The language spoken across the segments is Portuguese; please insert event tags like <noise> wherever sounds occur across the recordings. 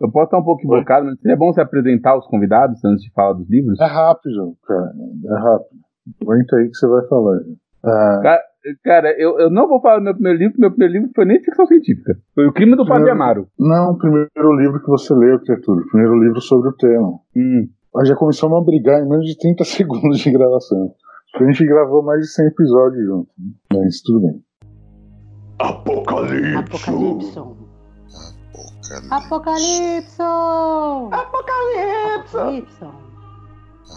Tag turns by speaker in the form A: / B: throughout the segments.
A: Eu posso estar um pouco equivocado, mas seria bom se apresentar os convidados antes de falar dos livros?
B: É rápido, cara. É rápido. Aguenta aí que você vai falar.
A: Ah. Cara, cara eu, eu não vou falar do meu primeiro livro, meu primeiro livro foi nem ficção científica. Foi O Crime do primeiro, Padre Amaro.
B: Não, o primeiro livro que você leu, criatura. O primeiro livro sobre o tema.
A: Hum.
B: Nós já começamos a brigar em menos de 30 <laughs> segundos de gravação. A gente gravou mais de 100 episódios juntos. Mas tudo bem.
C: Apocalipse.
D: Apocalipse.
C: Apocalipse.
D: Apocalipse.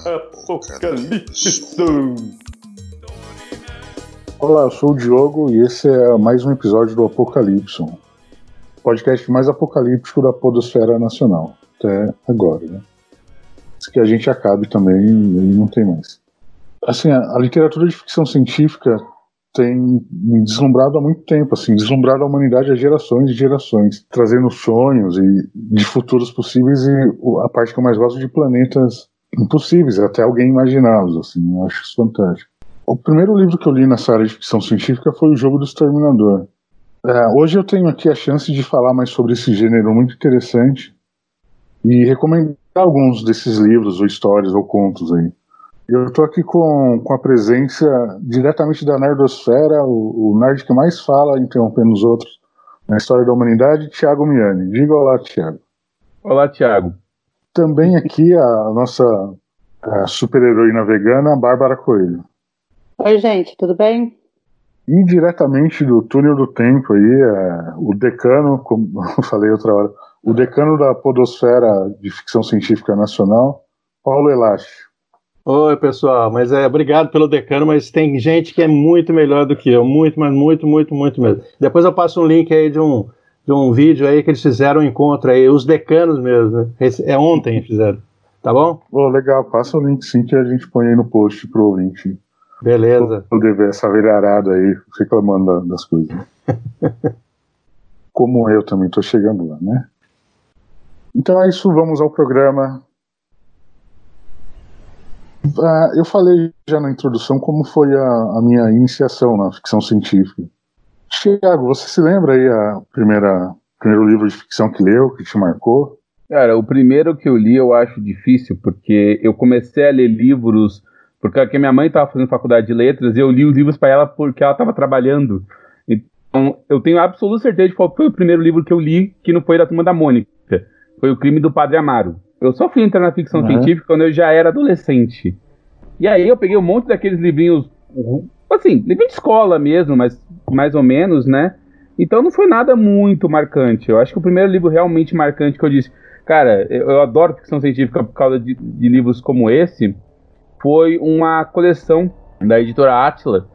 C: Apocalipse.
B: Olá, eu sou o Diogo e esse é mais um episódio do Apocalipse, podcast mais apocalíptico da Podosfera Nacional, até agora, né? Que a gente acabe também e não tem mais. Assim, a, a literatura de ficção científica tem me deslumbrado há muito tempo, assim, deslumbrado a humanidade há gerações e gerações, trazendo sonhos e de futuros possíveis e a parte que eu mais gosto de planetas impossíveis, até alguém imaginá-los, assim, eu acho isso fantástico. O primeiro livro que eu li nessa área de ficção científica foi O Jogo do Exterminador. É, hoje eu tenho aqui a chance de falar mais sobre esse gênero muito interessante e recomendar alguns desses livros, ou histórias, ou contos aí. Eu estou aqui com, com a presença diretamente da Nerdosfera, o, o nerd que mais fala, interrompendo os outros, na história da humanidade, Tiago Miani. Diga olá, Tiago.
A: Olá, Tiago.
B: Também aqui a nossa super-heroína vegana, Bárbara Coelho.
D: Oi, gente, tudo bem?
B: E diretamente do túnel do tempo aí, é, o decano, como eu falei outra hora, o decano da Podosfera de Ficção Científica Nacional, Paulo Elache.
E: Oi, pessoal, mas é obrigado pelo decano, mas tem gente que é muito melhor do que eu, muito, mas muito, muito, muito mesmo. Depois eu passo um link aí de um, de um vídeo aí que eles fizeram um encontro aí, os decanos mesmo, né? É ontem fizeram, tá bom?
B: Legal, passa o link sim que a gente põe aí no post pro ouvinte.
E: Beleza.
B: Poder ver essa velharada aí reclamando das coisas. <laughs> Como eu também tô chegando lá, né? Então é isso, vamos ao programa. Ah, eu falei já na introdução como foi a, a, minha iniciação na ficção científica. Tiago, você se lembra aí a primeira primeiro livro de ficção que leu, que te marcou?
A: Cara, o primeiro que eu li eu acho difícil, porque eu comecei a ler livros, porque a minha mãe estava fazendo faculdade de letras, e eu li os livros para ela porque ela estava trabalhando. Então, eu tenho absoluta certeza de qual foi o primeiro livro que eu li, que não foi da Turma da Mônica. Foi O Crime do Padre Amaro. Eu só fui entrar na ficção uhum. científica quando eu já era adolescente. E aí eu peguei um monte daqueles livrinhos, assim, livrinho de escola mesmo, mas mais ou menos, né? Então não foi nada muito marcante. Eu acho que o primeiro livro realmente marcante que eu disse, cara, eu, eu adoro ficção científica por causa de, de, livros como esse, foi uma coleção da editora Atila,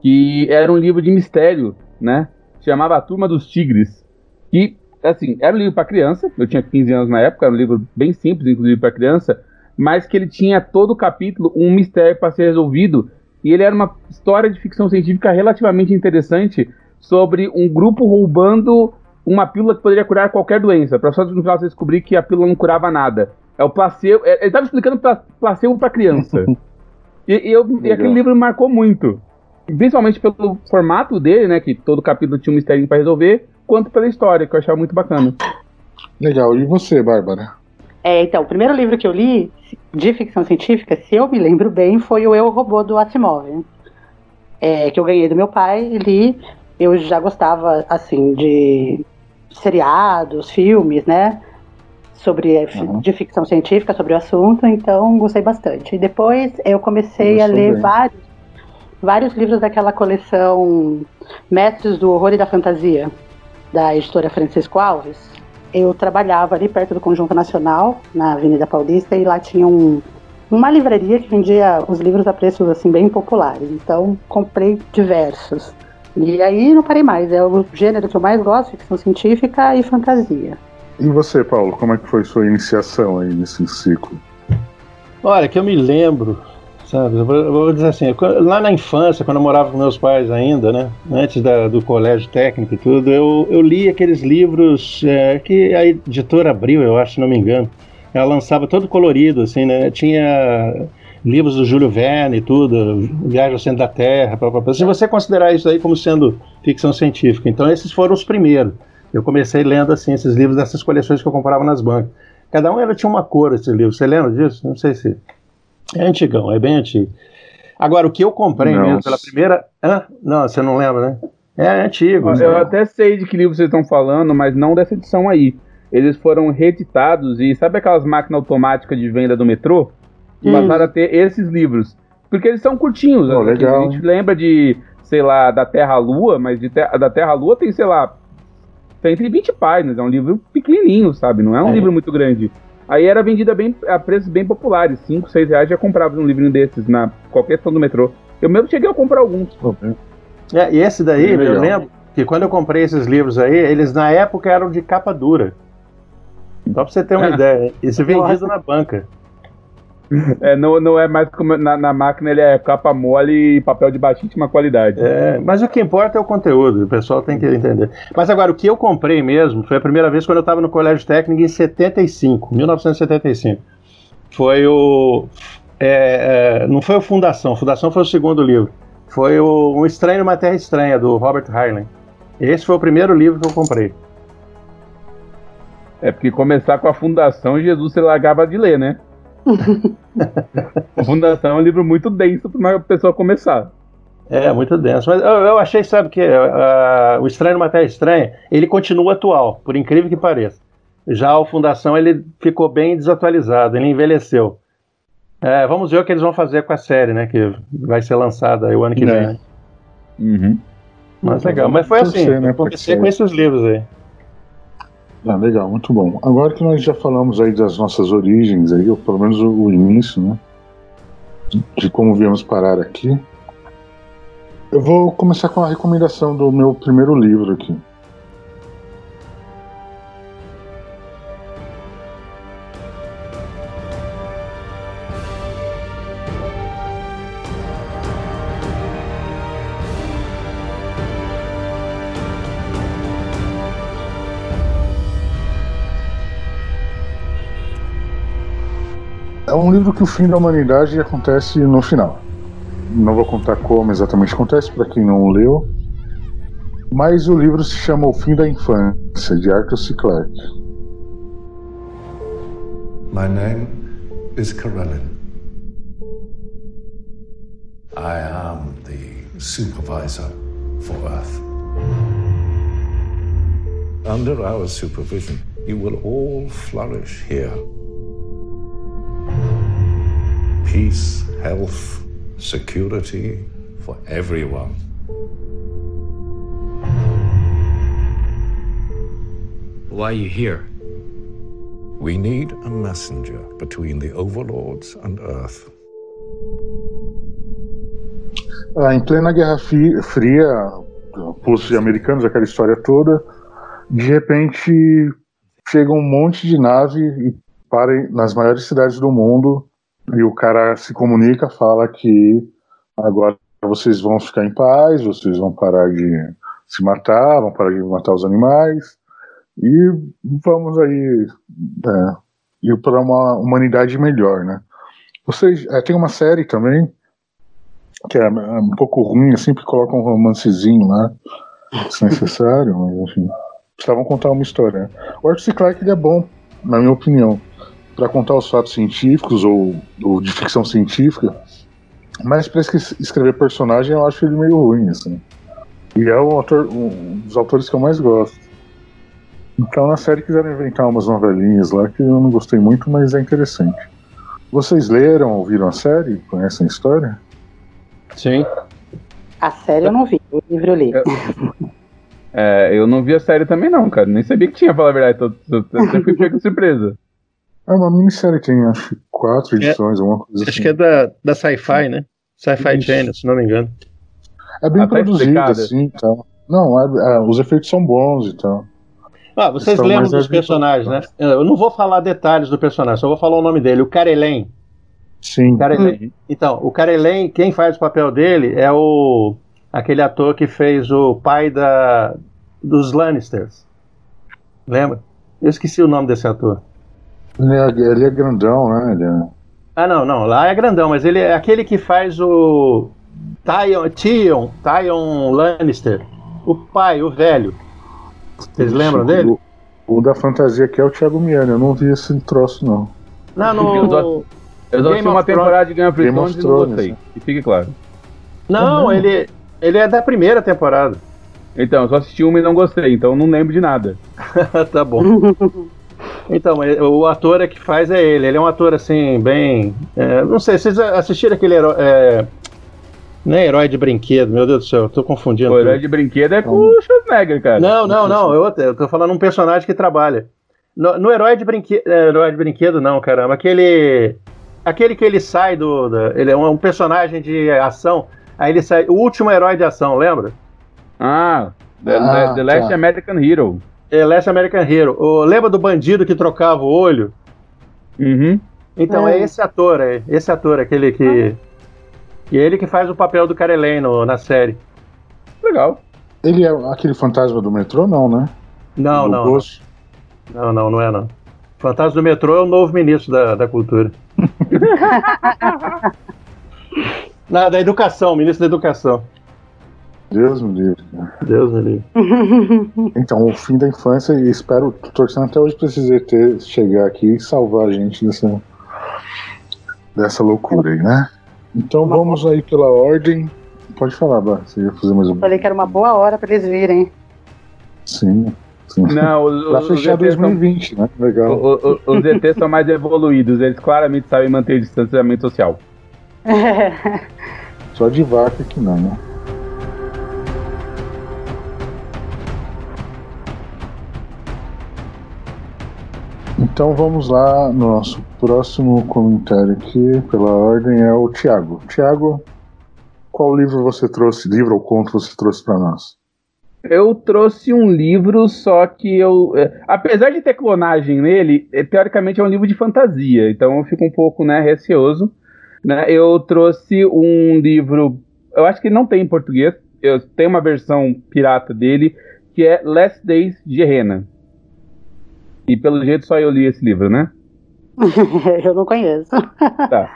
A: que era um livro de mistério, né? Chamava A Turma dos Tigres. E assim, era um livro para criança, eu tinha 15 anos na época, era um livro bem simples, inclusive para criança, mas que ele tinha todo o capítulo um mistério para ser resolvido, e ele era uma história de ficção científica relativamente interessante sobre um grupo roubando uma pílula que poderia curar qualquer doença, para só no final você descobrir que a pílula não curava nada. É o placebo, é, ele estava explicando placebo para criança. <laughs> e, e, eu, e aquele livro me marcou muito. Principalmente pelo formato dele, né? Que todo capítulo tinha um mistério para resolver, quanto pela história, que eu achava muito bacana.
B: Legal. E você, Bárbara?
D: É, então, o primeiro livro que eu li de ficção científica, se eu me lembro bem, foi o Eu Robô do Asimov. É, que eu ganhei do meu pai e li. Eu já gostava, assim, de seriados, filmes, né? Sobre uhum. de ficção científica, sobre o assunto, então gostei bastante. E depois eu comecei a ler bem. vários, vários livros daquela coleção Mestres do Horror e da Fantasia da editora Francisco Alves, eu trabalhava ali perto do Conjunto Nacional, na Avenida Paulista, e lá tinha um, uma livraria que vendia os livros a preços assim bem populares. Então comprei diversos. E aí não parei mais. É o gênero que eu mais gosto, ficção científica e fantasia.
B: E você, Paulo, como é que foi sua iniciação aí nesse ciclo?
E: Olha, que eu me lembro, sabe? Eu vou, dizer assim, lá na infância, quando eu morava com meus pais ainda, né? Antes da, do colégio técnico e tudo, eu, eu li aqueles livros é, que a editora abriu, eu acho, se não me engano. Ela lançava todo colorido, assim, né? Tinha livros do Júlio Verne e tudo, Viagem ao Centro da Terra, blá, blá, se você considerar isso aí como sendo ficção científica. Então esses foram os primeiros. Eu comecei lendo assim esses livros dessas coleções que eu comprava nas bancas. Cada um era, tinha uma cor esse livro. Você lembra disso? Não sei se. É antigão, é bem antigo. Agora, o que eu comprei não. mesmo pela primeira. Hã? Não, você não lembra, né? É antigo.
A: Eu até sei de que livro vocês estão falando, mas não dessa edição aí. Eles foram reeditados e sabe aquelas máquinas automáticas de venda do metrô? Hum. Passaram a ter esses livros. Porque eles são curtinhos.
B: Oh, legal.
A: A gente lembra de, sei lá, da Terra-Lua, mas de ter, da Terra-Lua tem, sei lá, 120 páginas. É um livro pequenininho, sabe? Não é um é. livro muito grande. Aí era vendida bem, a preços bem populares. 5, 6 reais já comprava um livrinho desses na qualquer estação do metrô. Eu mesmo cheguei a comprar alguns.
E: É, e esse daí, eu lembro que quando eu comprei esses livros aí, eles na época eram de capa dura. Só pra você ter uma ideia. Isso é vendido na banca. <laughs>
A: É, não, não é mais como na, na, máquina, ele é capa mole e papel de baixíssima qualidade.
E: É, mas o que importa é o conteúdo, o pessoal tem que entender. Mas agora, o que eu comprei mesmo foi a primeira vez quando eu estava no colégio técnico em 75, 1975. Foi o. É, é, não foi o Fundação, Fundação foi o segundo livro. Foi o Um Estranho numa Terra Estranha, do Robert Heinlein. Esse foi o primeiro livro que eu comprei.
A: É porque começar com a Fundação, Jesus se largava de ler, né? <laughs> a Fundação é um livro muito denso para uma pessoa começar.
E: É, muito denso. Mas eu, eu achei, sabe, que uh, o Estranho numa Terra Estranha, ele continua atual, por incrível que pareça. Já o Fundação, ele ficou bem desatualizado, ele envelheceu. É, vamos ver o que eles vão fazer com a série, né, que vai ser lançada o ano que é. vem.
A: Uhum.
E: Mas legal, mas foi assim, né, comecei com esses livros aí.
B: Ah, legal, muito bom. Agora que nós já falamos aí das nossas origens, aí, ou pelo menos o, o início, né? De como viemos parar aqui. Eu vou começar com a recomendação do meu primeiro livro aqui. Um livro que o fim da humanidade acontece no final. Não vou contar como exatamente acontece para quem não leu, mas o livro se chama O Fim da Infância, de Arthur C. Clarke.
C: My name is Karelin. I am the supervisor for Earth. Under our supervision, you will all flourish here. Peace, health, security for everyone.
F: Why are you here?
C: We need a messenger between the overlords and Earth.
B: Ah, em plena Guerra Fria, russos e americanos, aquela história toda, de repente chega um monte de nave e para nas maiores cidades do mundo e o cara se comunica, fala que agora vocês vão ficar em paz, vocês vão parar de se matar, vão parar de matar os animais e vamos aí é, ir para uma humanidade melhor, né? Vocês é, tem uma série também que é, é um pouco ruim, sempre assim, coloca um romancezinho lá, se necessário, mas enfim, precisavam contar uma história. Né? O Arthur. Clarke ele é bom, na minha opinião para contar os fatos científicos ou, ou de ficção científica, mas para escrever personagem eu acho ele meio ruim, assim. E é o autor, um dos autores que eu mais gosto. Então na série quiseram inventar umas novelinhas lá que eu não gostei muito, mas é interessante. Vocês leram, ouviram a série? Conhecem a história?
E: Sim.
D: A série eu não vi, o livro eu li.
A: É, eu não vi a série também não, cara. Nem sabia que tinha, pra falar a verdade. Eu, eu, eu sempre fui pego surpresa.
B: É uma minissérie, tem acho quatro é, edições, é, alguma coisa
E: acho
B: assim.
E: que é da, da Sci-Fi, né? Sci-Fi Channel, se não me engano.
B: É bem produzido, assim, então. Não, é, é, os efeitos são bons e tal.
E: Ah, vocês lembram dos personagens, né? Eu não vou falar detalhes do personagem, só vou falar o nome dele, o Karelen.
B: Sim.
E: Karelen. Então, o Karelen, quem faz o papel dele é o aquele ator que fez o pai da dos Lannisters. Lembra? Eu esqueci o nome desse ator.
B: Ele é, ele é grandão, né? Ele é...
E: Ah, não, não. Lá é grandão, mas ele é aquele que faz o. Tyon, Tion, Tyon Lannister. O pai, o velho. Vocês lembram dele?
B: O, o da fantasia aqui é o Thiago Miani, eu não vi esse troço, não.
E: Não, no...
A: Eu só- Eu só uma temporada de Game of
B: Game
A: Thrones e não gostei.
B: né?
A: Que fique claro.
E: Não, ele, ele é da primeira temporada.
A: Então, eu só assisti uma e não gostei, então não lembro de nada. <laughs>
E: tá bom. <laughs> Então, o ator é que faz é ele. Ele é um ator assim, bem. é, não sei, vocês assistiram aquele herói. É, não é herói de brinquedo, meu Deus do céu, eu tô confundindo.
A: O herói de brinquedo é com o Schwarzenegger, cara.
E: Não, não, não, eu, eu tô falando um personagem que trabalha. No, no herói de brinquedo. herói de brinquedo, não, caramba. Aquele. Aquele que ele sai do. da- ele é um, um personagem de ação. Aí ele sai. O último herói de ação, lembra?
A: Ah, The,
B: Ah,
A: The Last
B: tá.
A: American Hero.
E: É Last American Hero. O, lembra do bandido que trocava o olho?
A: Uhum.
E: Então
D: É.
E: é esse ator, é esse ator, aquele que. E é ele que faz o papel do Karelen no- na série.
A: Legal.
B: Ele é aquele fantasma do metrô, não, né?
E: Não,
B: Do
E: não,
B: Ghost.
E: não, não, não é não. Fantasma do Metrô é o novo ministro da, da Cultura. <laughs> não, da Educação, ministro da Educação.
B: Deus me livre. cara.
E: Deus me livre. <laughs>
B: Então, o fim da infância, e espero, tô torcendo até hoje pra esse ZT chegar aqui e salvar a gente dessa, dessa loucura aí, né? Então
D: Uma
B: vamos aí pela ordem. Pode falar, Bá, você ia fazer mais um.
D: Falei que era uma boa hora pra eles virem.
B: Sim, sim.
A: Não, os,
B: Pra
A: os,
B: fechar
A: ETs são,
B: 2020, né? Legal.
A: o- o- os ETs são mais evoluídos, eles claramente sabem manter o distanciamento social. <laughs>
B: Só de vaca que não, né? Então vamos lá, nosso próximo comentário aqui, pela ordem, é o Tiago. Tiago, qual livro você trouxe, livro ou conto você trouxe para nós?
A: Eu trouxe um livro, só que eu. é, apesar de ter clonagem nele, é, teoricamente é um livro de fantasia, então eu fico um pouco né, receoso. Né? Eu trouxe um livro. Eu acho que não tem em português, eu tenho uma versão pirata dele, que é Last Days de Rena. E pelo jeito só eu li esse livro, né? <laughs>
D: eu não conheço.
A: Tá.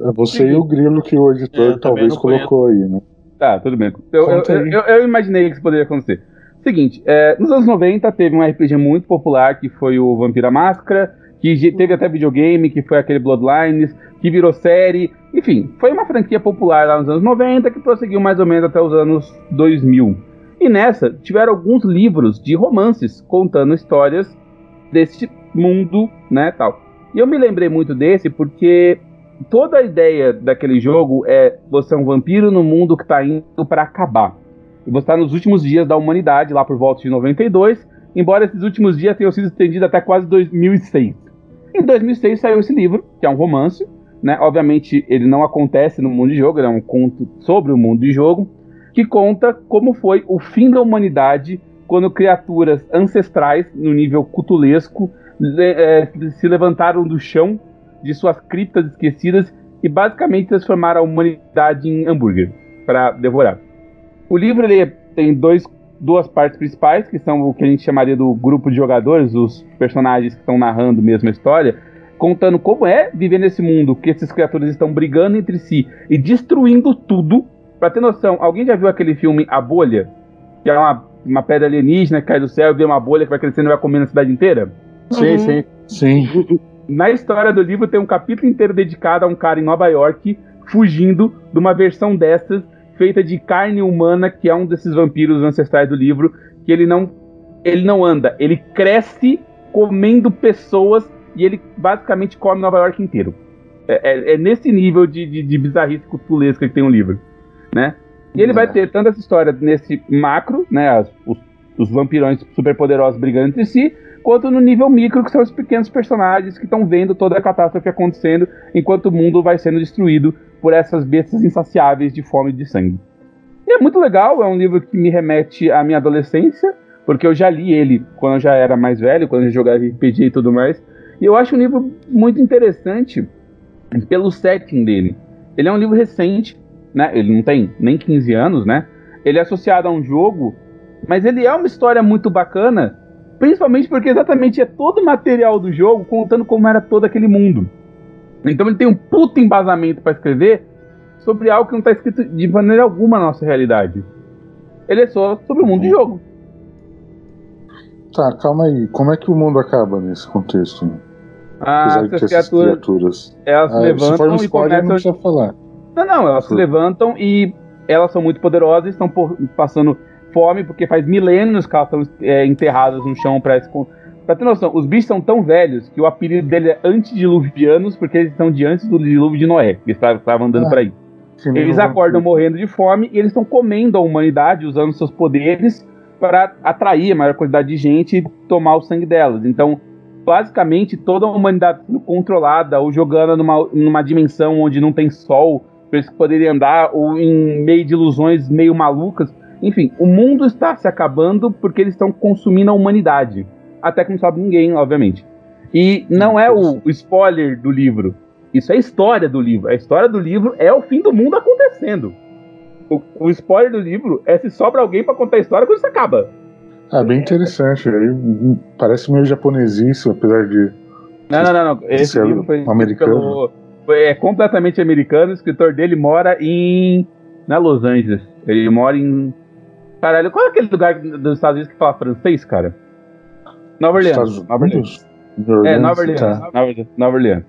B: É você e o Grilo que o editor
E: Eu
B: talvez colocou aí, né?
A: Tá, tudo bem. Eu, eu, eu- eu imaginei que isso poderia acontecer. Seguinte, é, nos anos 90 teve um RPG muito popular que foi o Vampira Máscara, que teve até videogame, que foi aquele Bloodlines, que virou série. Enfim, foi uma franquia popular lá nos anos 90 que prosseguiu mais ou menos até os anos 2000. E nessa tiveram alguns livros de romances contando histórias desse mundo, né, tal. E eu me lembrei muito desse porque toda a ideia daquele jogo é você é um vampiro no mundo que está indo para acabar. E você está nos últimos dias da humanidade, lá por volta de 92, embora esses últimos dias tenham sido estendidos até quase 2006. Em 2006 saiu esse livro, que é um romance, né? Obviamente ele não acontece no mundo de jogo, ele é um conto sobre o mundo de jogo, que conta como foi o fim da humanidade quando criaturas ancestrais, no nível cutulesco, le- eh, se levantaram do chão de suas criptas esquecidas e basicamente transformaram a humanidade em hambúrguer para devorar. O livro ele tem dois, duas partes principais, que são o que a gente chamaria do grupo de jogadores, os personagens que estão narrando mesmo a história, contando como é viver nesse mundo que essas criaturas estão brigando entre si e destruindo tudo. Pra ter noção, alguém já viu aquele filme A Bolha? Que é uma, uma pedra alienígena que cai do céu e vê uma bolha que vai crescendo e vai comendo a cidade inteira?
E: Sim,
D: Uhum.
E: sim.
B: Sim.
A: Na história do livro tem um capítulo inteiro dedicado a um cara em Nova York fugindo de uma versão dessas feita de carne humana, que é um desses vampiros ancestrais do livro, que ele não ele não anda, ele cresce comendo pessoas e ele basicamente come Nova York inteiro. É, é- é nesse nível de, de, de bizarrice cutulesca que tem o livro, né? E ele vai ter tanto essa história nesse macro, né? as- os, os vampirões superpoderosos brigando entre si, quanto no nível micro, que são os pequenos personagens que estão vendo toda a catástrofe acontecendo enquanto o mundo vai sendo destruído por essas bestas insaciáveis de fome e de sangue. E é muito legal, é um livro que me remete à minha adolescência, porque eu já li ele quando eu já era mais velho, quando eu jogava RPG e tudo mais. E eu acho um livro muito interessante pelo setting dele. Ele é um livro recente, né? Ele não tem nem 15 anos, né? Ele é associado a um jogo, mas ele é uma história muito bacana, principalmente porque exatamente é todo o material do jogo contando como era todo aquele mundo. Então ele tem um puto embasamento para escrever sobre algo que não está escrito de maneira alguma na nossa realidade. Ele é só sobre o mundo de jogo.
B: Tá, calma aí. Como é que o mundo acaba nesse contexto?
A: Ah, essas criaturas,
B: criaturas.
A: elas
B: Ah, se for
A: levantam
B: um
A: e
B: spoiler, não
A: começam...
B: precisa falar.
A: Não, não, elas se levantam e elas são muito poderosas, estão por- passando fome, porque faz milênios que elas estão é, enterradas no chão pra, escon- pra ter noção, os bichos são tão velhos que o apelido dele é antediluvianos, porque eles estão de antes do dilúvio de Noé, que eles estavam andando
B: Ah,
A: por aí. Eles acordam morrendo de fome e eles estão comendo a humanidade usando seus poderes para atrair a maior quantidade de gente e tomar o sangue delas. Então, basicamente, toda a humanidade sendo controlada ou jogada numa, numa dimensão onde não tem sol, para eles poderem andar, ou em meio de ilusões meio malucas. Enfim, o mundo está se acabando porque eles estão consumindo a humanidade. Até que não sabe ninguém, obviamente. E não é o, o spoiler do livro. Isso é a história do livro. A história do livro é o fim do mundo acontecendo. O, o spoiler do livro é se sobra alguém pra contar a história quando isso acaba.
B: Ah, bem interessante. Parece meio japonesice, apesar de.
A: Não, não, não, não. Esse livro foi
B: americano?
A: pelo- é completamente americano. O escritor dele mora em. É Los Angeles. Ele mora em. Caralho, qual é aquele lugar dos Estados Unidos que fala francês, cara? Nova Orleans.
B: Estados
A: Nova Orleans. É, Nova Orleans.
B: Tá.
A: Nova Orleans. Nova Orleans.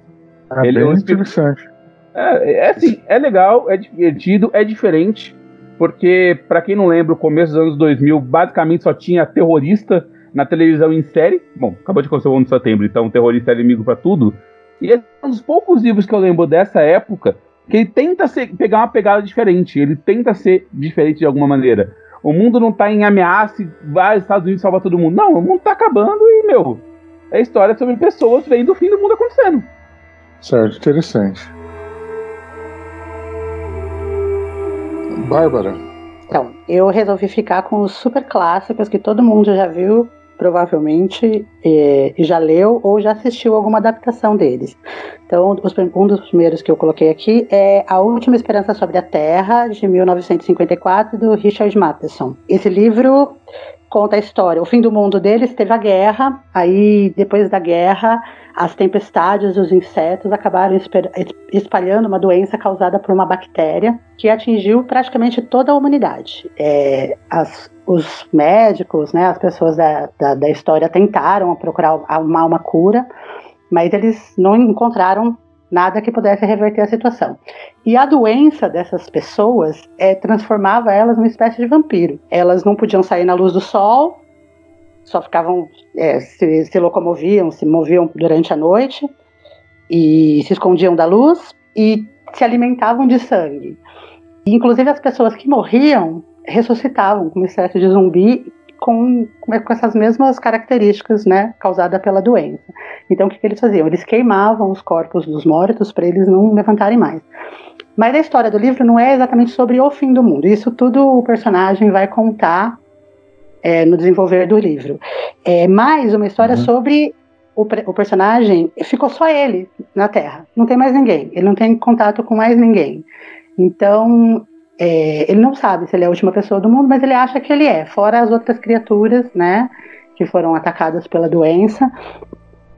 B: Ah,
A: Ele-
B: bem
A: o espírito-
B: interessante.
A: É, é assim, é legal, é divertido, é diferente, porque, pra quem não lembra, o começo dos anos 2000 basicamente só tinha terrorista na televisão em série. Bom, acabou de acontecer o 1 de setembro, então terrorista é inimigo pra tudo. E é um dos poucos livros que eu lembro dessa época que ele tenta ser- pegar uma pegada diferente, ele tenta ser diferente de alguma maneira. O mundo não tá em ameaça e vai os Estados Unidos salvar todo mundo. Não, o mundo tá acabando e, meu, é história sobre pessoas vendo o fim do mundo acontecendo.
B: Certo, interessante. Bárbara,
D: Então, eu resolvi ficar com os super clássicos que todo mundo já viu, provavelmente, e já leu ou já assistiu alguma adaptação deles. Então, um dos primeiros que eu coloquei aqui é A Última Esperança sobre a Terra, de 1954, do Richard Matheson. Esse livro conta a história. O fim do mundo deles teve a guerra, aí depois da guerra, as tempestades os insetos acabaram espalhando uma doença causada por uma bactéria que atingiu praticamente toda a humanidade. É, as- os médicos, né, as pessoas da, da, da história tentaram procurar arrumar uma cura, mas eles não encontraram nada que pudesse reverter a situação. E a doença dessas pessoas é, transformava elas numa espécie de vampiro. Elas não podiam sair na luz do sol, só ficavam, é, se, se locomoviam, se moviam durante a noite e se escondiam da luz e se alimentavam de sangue. Inclusive as pessoas que morriam ressuscitavam como espécie de zumbi com, com essas mesmas características, né, causada pela doença. Então o que, que eles faziam? Eles queimavam os corpos dos mortos para eles não levantarem mais. Mas a história do livro não é exatamente sobre o fim do mundo. Isso tudo o personagem vai contar é, no desenvolver do livro. É mais uma história
B: Uhum.
D: sobre o, o personagem. Ficou só ele na Terra. Não tem mais ninguém. Ele não tem contato com mais ninguém. Então é, ele não sabe se ele é a última pessoa do mundo, mas ele acha que ele é. Fora as outras criaturas, né, que foram atacadas pela doença.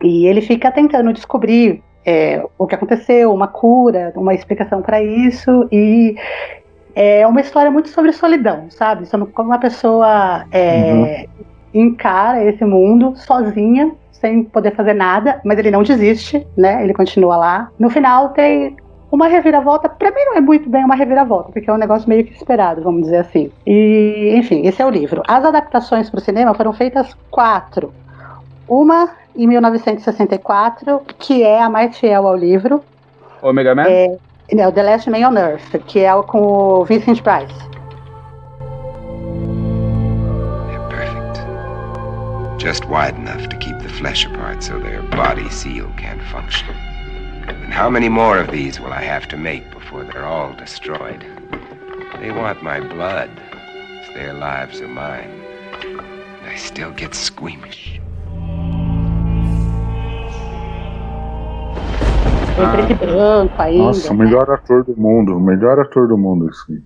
D: E ele fica tentando descobrir é, o que aconteceu, uma cura, uma explicação para isso. E é uma história muito sobre solidão, sabe? Sobre como uma pessoa é, encara esse mundo sozinha, sem poder fazer nada, mas ele não desiste, né? Ele continua lá. No final tem uma reviravolta, pra mim não é muito bem uma reviravolta, porque é um negócio meio que esperado, vamos dizer assim. E, enfim, esse é o livro. As adaptações para o cinema foram feitas quatro. Uma em 1964, que é a mais fiel ao livro,
A: Omega Man?
D: é, não, The Last Man on Earth, que é o com o Vincent Price.
G: Perfect. Just wide enough to keep the flesh apart so their body seal can't function. And how many more of these will I have to make before they're all destroyed? They want my blood. If their lives are mine. And I still get squeamish.
D: Em ah. preto e branco ainda.
B: nossa, o
D: né?
B: melhor ator do mundo, o melhor ator do mundo, assim.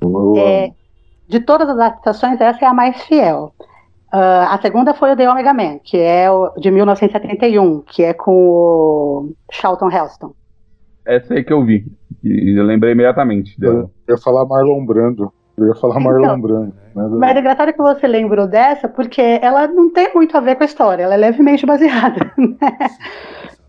B: Eu, eu
D: É, de todas as adaptações, essa é a mais fiel. Ah, a segunda foi o The Omega Man, que é o de 1971, que é com o Charlton Heston.
A: Essa aí que eu vi. E eu lembrei imediatamente dela.
B: Eu ia falar Marlon Brando. Eu ia falar
D: Então,
B: Marlon Brando. Né?
D: Mas é engraçado que você lembrou dessa, porque ela não tem muito a ver com a história, ela é levemente baseada. <laughs> Né?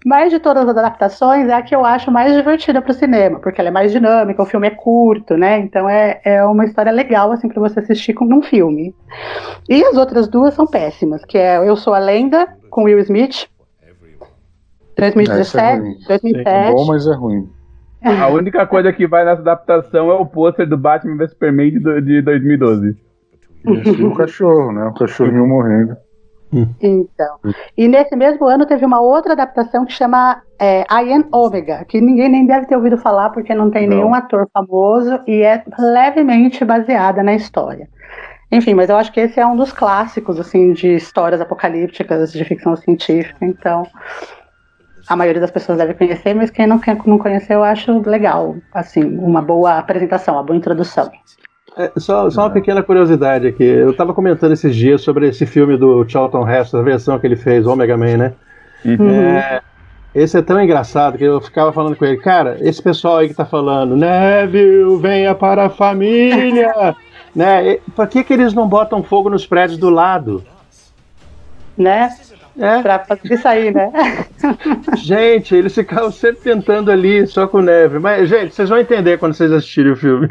D: Mas de todas as adaptações, é a que eu acho mais divertida para o cinema, porque ela é mais dinâmica, o filme é curto, né? Então é, é uma história legal assim para você assistir como um filme. E as outras duas são péssimas, que é Eu Sou a Lenda, com Will Smith,
B: Essa é
D: 2017,
B: ruim.
D: 2007.
B: É bom, mas é ruim.
A: A única coisa que vai nessa adaptação é o pôster do Batman vs Superman de, de 2012.
B: E o cachorro, né? O cachorrinho morrendo.
D: Então. E nesse mesmo ano teve uma outra adaptação que chama é, I Am Omega, que ninguém nem deve ter ouvido falar porque não tem
B: Não.
D: nenhum ator famoso e é levemente baseada na história. Enfim, mas eu acho que esse é um dos clássicos assim de histórias apocalípticas de ficção científica, então a maioria das pessoas deve conhecer, mas quem não, quem não conheceu eu acho legal, assim, uma boa apresentação, uma boa introdução.
E: É, só, só uma pequena curiosidade aqui. Eu tava comentando esses dias sobre esse filme do Charlton Heston, a versão que ele fez, Omega Man, né? É, esse é tão engraçado que eu ficava falando com ele, cara, esse pessoal aí que tá falando, Neville, venha para a família, <laughs> né? E Por que que eles não botam fogo nos prédios do lado?
D: Né?
E: É,
D: Pra fazer isso aí, né? <laughs>
E: gente, eles ficavam sempre tentando ali, só com neve. Mas, gente, vocês vão entender quando vocês assistirem o filme.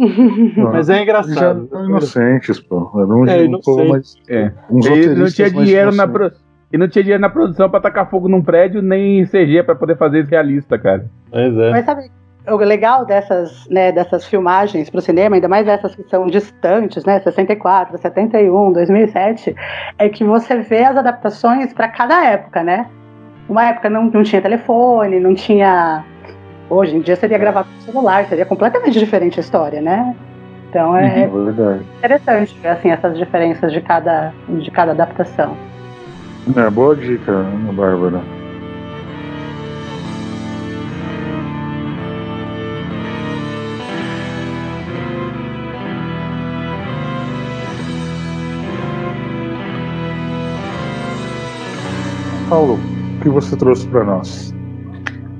E: Mas é
B: Eles já
E: engraçado.
B: eram inocentes, pô. Era um,
E: É,
B: um
E: inocente.
B: mais.
A: É.
B: Uns
A: E não tinha dinheiro na
B: inocentes.
A: pro... E não tinha dinheiro na produção pra tacar fogo num prédio, nem CG pra poder fazer isso realista, cara.
E: Pois é.
D: Mas sabe, o legal dessas, né, dessas filmagens para o cinema, ainda mais essas que são distantes, né, 64, 71, 2007, é que você vê as adaptações para cada época, né? Uma época não, não tinha telefone, não tinha. Hoje em dia seria gravado no celular, seria completamente diferente a história, né? Então é
B: É verdade.
D: interessante ver assim, essas diferenças de cada, de cada adaptação.
B: É, boa dica, Ana Bárbara. Paulo, o que você trouxe para nós?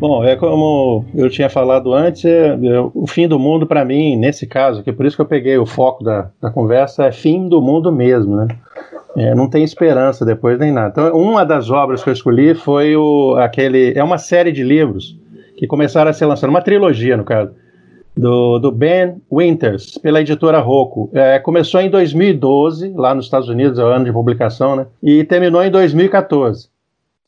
E: Bom, é como eu tinha falado antes, é, é, o fim do mundo para mim, nesse caso, que por isso que eu peguei o foco da, da conversa, é fim do mundo mesmo, né? É, não tem esperança depois nem nada. Então, uma das obras que eu escolhi foi o, aquele. É uma série de livros que começaram a ser lançados, uma trilogia, no caso, do, do Ben Winters, pela editora Rocco. É, começou em 2012, lá nos Estados Unidos, é o ano de publicação, né? E terminou em 2014.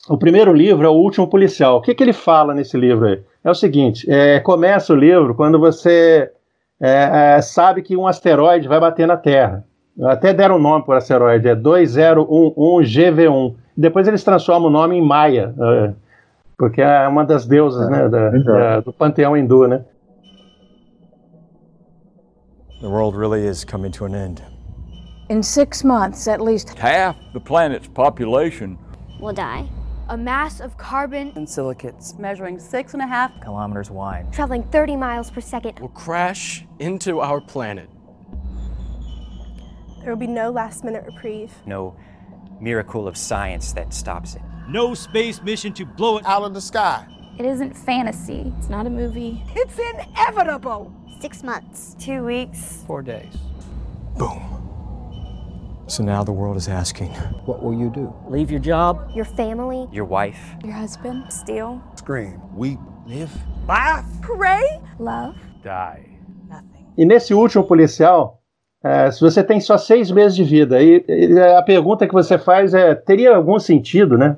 E: O primeiro livro é O Último Policial. O que, que ele fala nesse livro aí? É o seguinte: é, começa o livro quando você é, é, sabe que um asteroide vai bater na Terra. Até deram um nome para o asteroide, é 2011GV1. Depois eles transformam o nome em Maia, é, porque é uma das deusas né, da-
B: legal.
E: da- do panteão hindu, né?
H: The world really is coming to an end.
I: In six months, at least
J: Half the planet's population
K: will die. A mass of carbon
L: and silicates measuring six and a half
H: Kilometers wide.
K: traveling 30 miles per second.
M: will crash into our planet.
N: There will be no last minute reprieve.
O: No miracle of science that stops it.
P: No space mission to blow it out of the sky.
Q: It isn't fantasy. It's not a movie.
N: It's inevitable.
K: Six months.
L: two weeks.
M: Four days.
H: So now the world is asking, what will you do?
R: Leave your job,
K: Your family,
O: Your wife,
Q: Your husband,
L: Steal,
C: Scream, weep, live.
P: Laugh,
N: pray,
Q: love,
J: die.
L: nothing.
E: E nesse último policial, é, se você tem só seis meses de vida, e, e a pergunta que você faz é: teria algum sentido, né?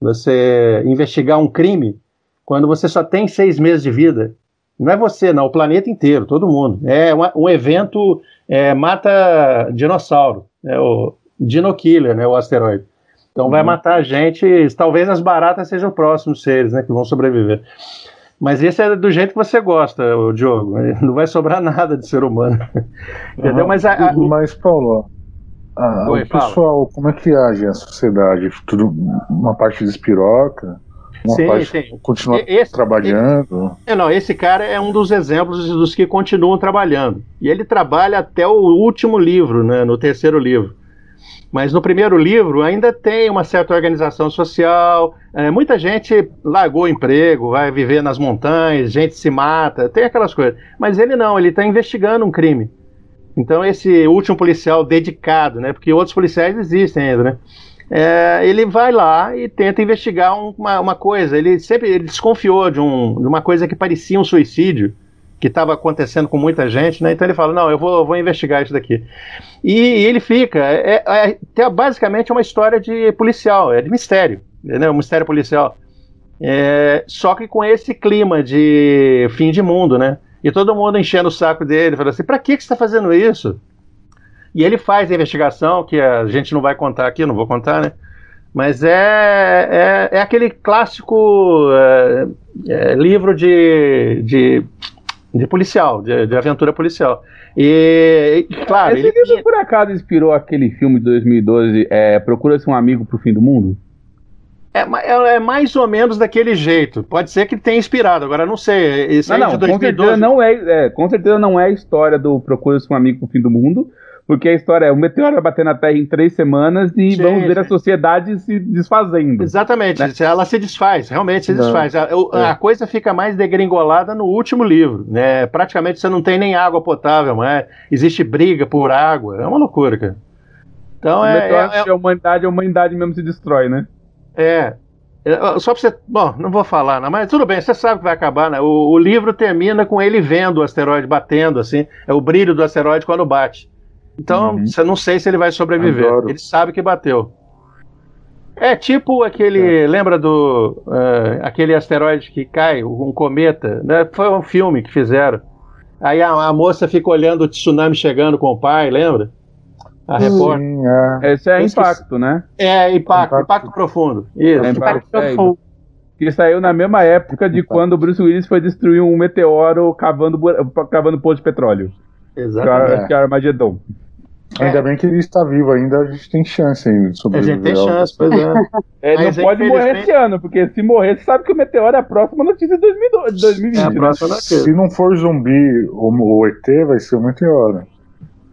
E: Você investigar um crime quando você só tem seis meses de vida? Não é você, não, o planeta inteiro, todo mundo. É uma- um evento é, mata dinossauro, é o Dino Killer, né? O asteroide. Então vai matar a gente. Talvez as baratas sejam os próximos seres, né? Que vão sobreviver. Mas esse é do jeito que você gosta, o Diogo. <laughs> Não vai sobrar nada de ser humano. Entendeu?
B: Aham.
E: Mas a, a-
B: Mas, Paulo, a-
E: Oi,
B: o pessoal, como é que age a sociedade? Tudo, uma parte despiroca?
E: Sim,
B: parte
E: sim.
B: continua
E: esse-
B: trabalhando?
E: É, não, esse cara é um dos exemplos dos que continuam trabalhando. E ele trabalha até o último livro, né, no terceiro livro. Mas no primeiro livro ainda tem uma certa organização social. é, muita gente largou o emprego, vai viver nas montanhas, gente se mata, tem aquelas coisas. Mas ele não, ele está investigando um crime. Então esse último policial dedicado, né? Porque outros policiais existem ainda, né? É, ele vai lá e tenta investigar um- uma, uma coisa. Ele sempre ele desconfiou de, um, de uma coisa que parecia um suicídio que estava acontecendo com muita gente, né? Então ele fala: não, eu vou, vou investigar isso daqui. E, e ele fica. É, é- é- basicamente é uma história de policial, é de mistério, entendeu? Um mistério policial. É, só que com esse clima de fim de mundo, né? E todo mundo enchendo o saco dele, falando assim: pra que, que você está fazendo isso? E ele faz a investigação, que a gente não vai contar aqui, não vou contar, né? Mas é, é, é aquele clássico é, é, livro de, de, de policial, de, de aventura policial. E, e, claro,
A: Esse
E: ele,
A: livro por acaso inspirou aquele filme de 2012, é, Procura-se um Amigo pro Fim do Mundo?
E: é, é- é mais ou menos daquele jeito. Pode ser que tenha inspirado, agora não sei. Esse
A: Não, não,
E: de
A: com certeza
E: 2012.
A: não é, é, com certeza não é a história do Procura-se um Amigo pro Fim do Mundo, porque a história é o meteoro vai bater na Terra em três semanas e
E: Sim,
A: vamos ver a
E: sim.
A: sociedade se desfazendo.
E: Exatamente, ela se desfaz, realmente se
A: Não.
E: desfaz. A, a
A: É.
E: coisa fica mais degringolada no último livro, né? Praticamente você não tem nem água potável, mas existe briga por água, é uma loucura, cara. Então
A: o
E: é, é,
A: é, a humanidade, a humanidade mesmo se destrói, né?
E: é, é, só pra você, bom, não vou falar, não, mas tudo bem, você sabe que vai acabar, né? O, o livro termina com ele vendo o asteroide batendo, assim, é o brilho do asteroide quando bate. Então, você não sei se ele vai sobreviver.
B: Adoro.
E: Ele sabe que bateu. É tipo aquele. Lembra do. eh, aquele asteroide que cai, um cometa? Né? Foi um filme que fizeram. Aí a, a moça fica olhando o tsunami chegando com o pai, lembra? A repórter.
B: Sim, é.
A: Esse é
E: Eu esqueci.
A: impacto, né?
E: É, impacto, impacto, profundo. Isso.
A: É impacto, é, que saiu na mesma época de quando o Bruce Willis foi destruir um meteoro cavando, cavando poço de petróleo.
E: Exatamente.
A: Que é o Armagedon.
B: Ainda bem que ele está vivo ainda, a gente tem chance ainda de
E: A
B: sobreviver.
E: gente tem chance, pois é.
A: É,
E: Mas,
A: não pode morrer esse ano, porque se morrer, você sabe que o meteoro é a próxima notícia de 2002 de 2020.
E: É a
A: né?
E: próxima notícia.
B: Se não for zumbi ou, ou ET, vai ser o meteoro.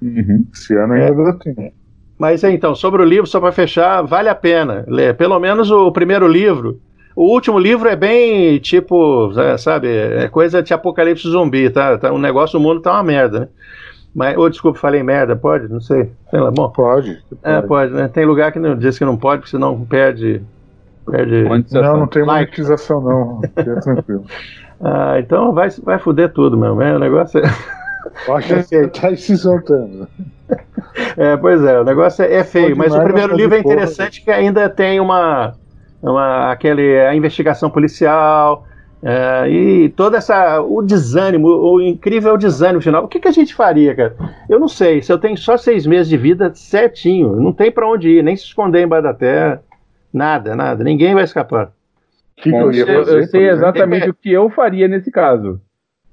A: Uhum.
B: Esse ano ainda dá tempo.
E: Mas então, sobre o livro, só para fechar, vale a pena ler. Pelo menos o primeiro livro. O último livro é bem tipo, é, sabe, é coisa de apocalipse zumbi, tá? tá o negócio do mundo tá uma merda, né? Mas, ou desculpa, falei merda, pode? Não sei. Sei lá, bom.
B: Pode.
E: É, pode, né? Tem lugar que não, diz que não pode, porque senão perde. perde
B: Não, não tem monetização não. Fica <laughs> tranquilo.
E: Ah, então vai, vai fuder tudo mesmo, é? O negócio é.
B: Acho que você tá se soltando.
E: É, pois é, o negócio é, é feio,
B: Pode
E: mas o primeiro
B: pode
E: livro é
B: porra.
E: interessante que ainda tem uma, uma aquele a investigação policial é, e toda essa o desânimo, o incrível é o desânimo final. O que, que a gente faria, cara? Eu não sei. Se eu tenho só seis meses de vida certinho, não tem pra onde ir, nem se esconder embaixo da terra, nada, nada. Ninguém vai escapar.
B: que
A: Bom,
B: eu ia
A: eu,
B: fazer,
A: eu sei exatamente o que eu faria nesse caso.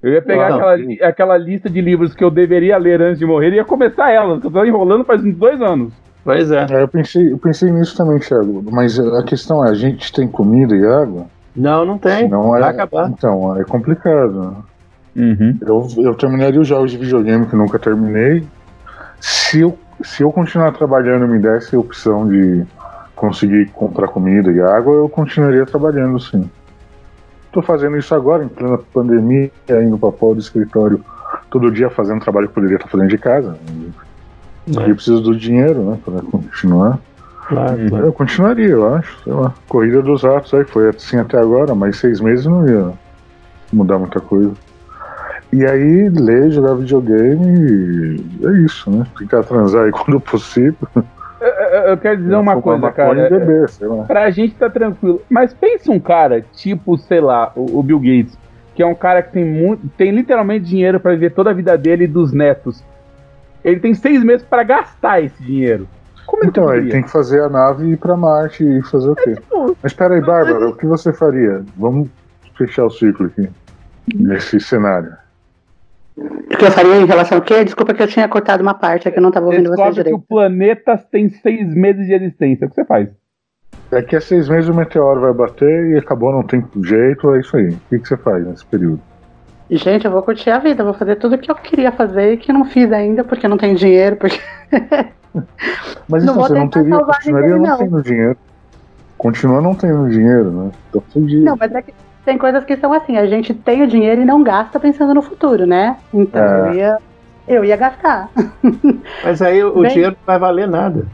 A: Eu ia pegar
E: Não.
A: aquela, li- aquela lista de livros que eu deveria ler antes de morrer e ia começar elas, que eu tô enrolando faz uns dois anos.
E: Pois é.
B: É, eu, pensei, eu pensei nisso também, Thiago. Mas a questão é, a gente tem comida e água?
E: Não, não tem.
B: Não é,
E: Vai acabar.
B: Então, é complicado.
A: Uhum.
B: Eu, eu terminaria os jogos de videogame que nunca terminei. Se eu, se eu continuar trabalhando e me desse a opção de conseguir comprar comida e água, eu continuaria trabalhando sim. Tô fazendo isso agora, em plena pandemia, indo pra pó do escritório todo dia fazendo trabalho que poderia estar fazendo de casa. E
E: É.
B: eu preciso do dinheiro, né, para continuar.
E: Claro, claro.
B: Eu continuaria, eu acho. Sei lá. Corrida dos ratos aí foi assim até agora, mas seis meses não ia mudar muita coisa. E aí, ler, jogar videogame, e é isso, né? Tentar transar aí <laughs> quando possível.
A: Eu, eu- eu quero dizer uma
B: Fumar
A: coisa, cara.
B: e beber, sei lá.
A: Pra gente tá tranquilo. Mas pensa um cara, tipo, sei lá, o, o Bill Gates, que é um cara que tem muito. tem literalmente dinheiro pra viver toda a vida dele e dos netos. Ele tem seis meses pra gastar esse dinheiro. Como ele
B: Então, ele tem que fazer a nave e ir pra Marte e fazer o quê?
A: tipo,
B: Mas peraí, Bárbara, o que você faria? Vamos fechar o ciclo aqui. Nesse cenário.
D: O que eu faria em relação ao quê? Desculpa que eu tinha cortado uma parte, é que eu não tava ouvindo você
A: Descobre que
D: direito.
A: o planeta tem seis meses de existência. O que você faz?
B: Daqui a seis meses o meteoro vai bater e acabou, não tem jeito, é isso aí. O que, você faz nesse período?
D: Gente, eu vou curtir a vida, vou fazer tudo o que eu queria fazer e que não fiz ainda, porque não tem dinheiro, porque. <laughs>
B: Mas
D: Não
B: então
D: vou
B: você não teria, continuaria
D: ninguém,
B: não
D: não.
B: tendo dinheiro. Continua não tendo dinheiro, né? Tô fudido.
D: Não, mas é que tem coisas que são assim, a gente tem o dinheiro e não gasta pensando no futuro, né? Então
B: É.
D: eu ia eu ia gastar. <laughs>
E: Mas aí o
D: Bem-
E: dinheiro não vai valer nada.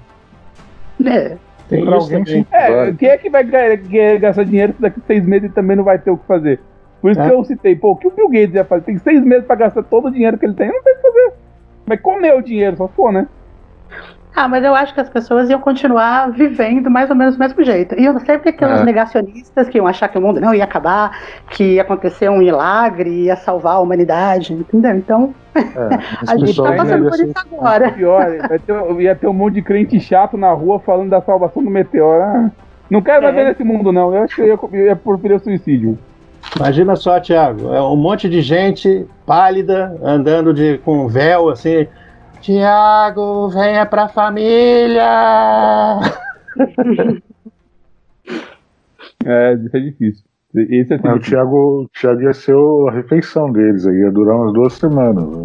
D: É.
E: Tem
B: Pra alguém
E: também.
A: É, quem é que vai ga- ga- gastar dinheiro se daqui seis meses também não vai ter o que fazer? Por isso
E: É.
A: que eu citei, pô, o que o Bill Gates ia fazer? Tem seis meses pra gastar todo o dinheiro que ele tem, não tem o que fazer. Vai comer o dinheiro, só for, né?
D: Ah, mas eu acho que as pessoas iam continuar vivendo mais ou menos do mesmo jeito. Iam sempre aqueles
A: É.
D: negacionistas que iam achar que o mundo não ia acabar, que ia acontecer um milagre, ia salvar a humanidade, entendeu? Então,
B: É, <laughs>
D: a gente tá passando por
B: ser-
D: isso agora.
A: Pior, ter, ia ter um monte de crente chato na rua falando da salvação do meteoro. Ah, não quero mais
D: É.
A: ver nesse mundo, não. Eu acho que eu ia, eu ia preferir o suicídio.
E: Imagina só, Thiago, é um monte de gente pálida andando de, com véu assim. Tiago, venha pra família! <laughs>
A: É, isso é difícil. Esse é
B: Mas o Thiago, o Thiago ia ser a refeição deles, aí ia durar umas duas semanas. né?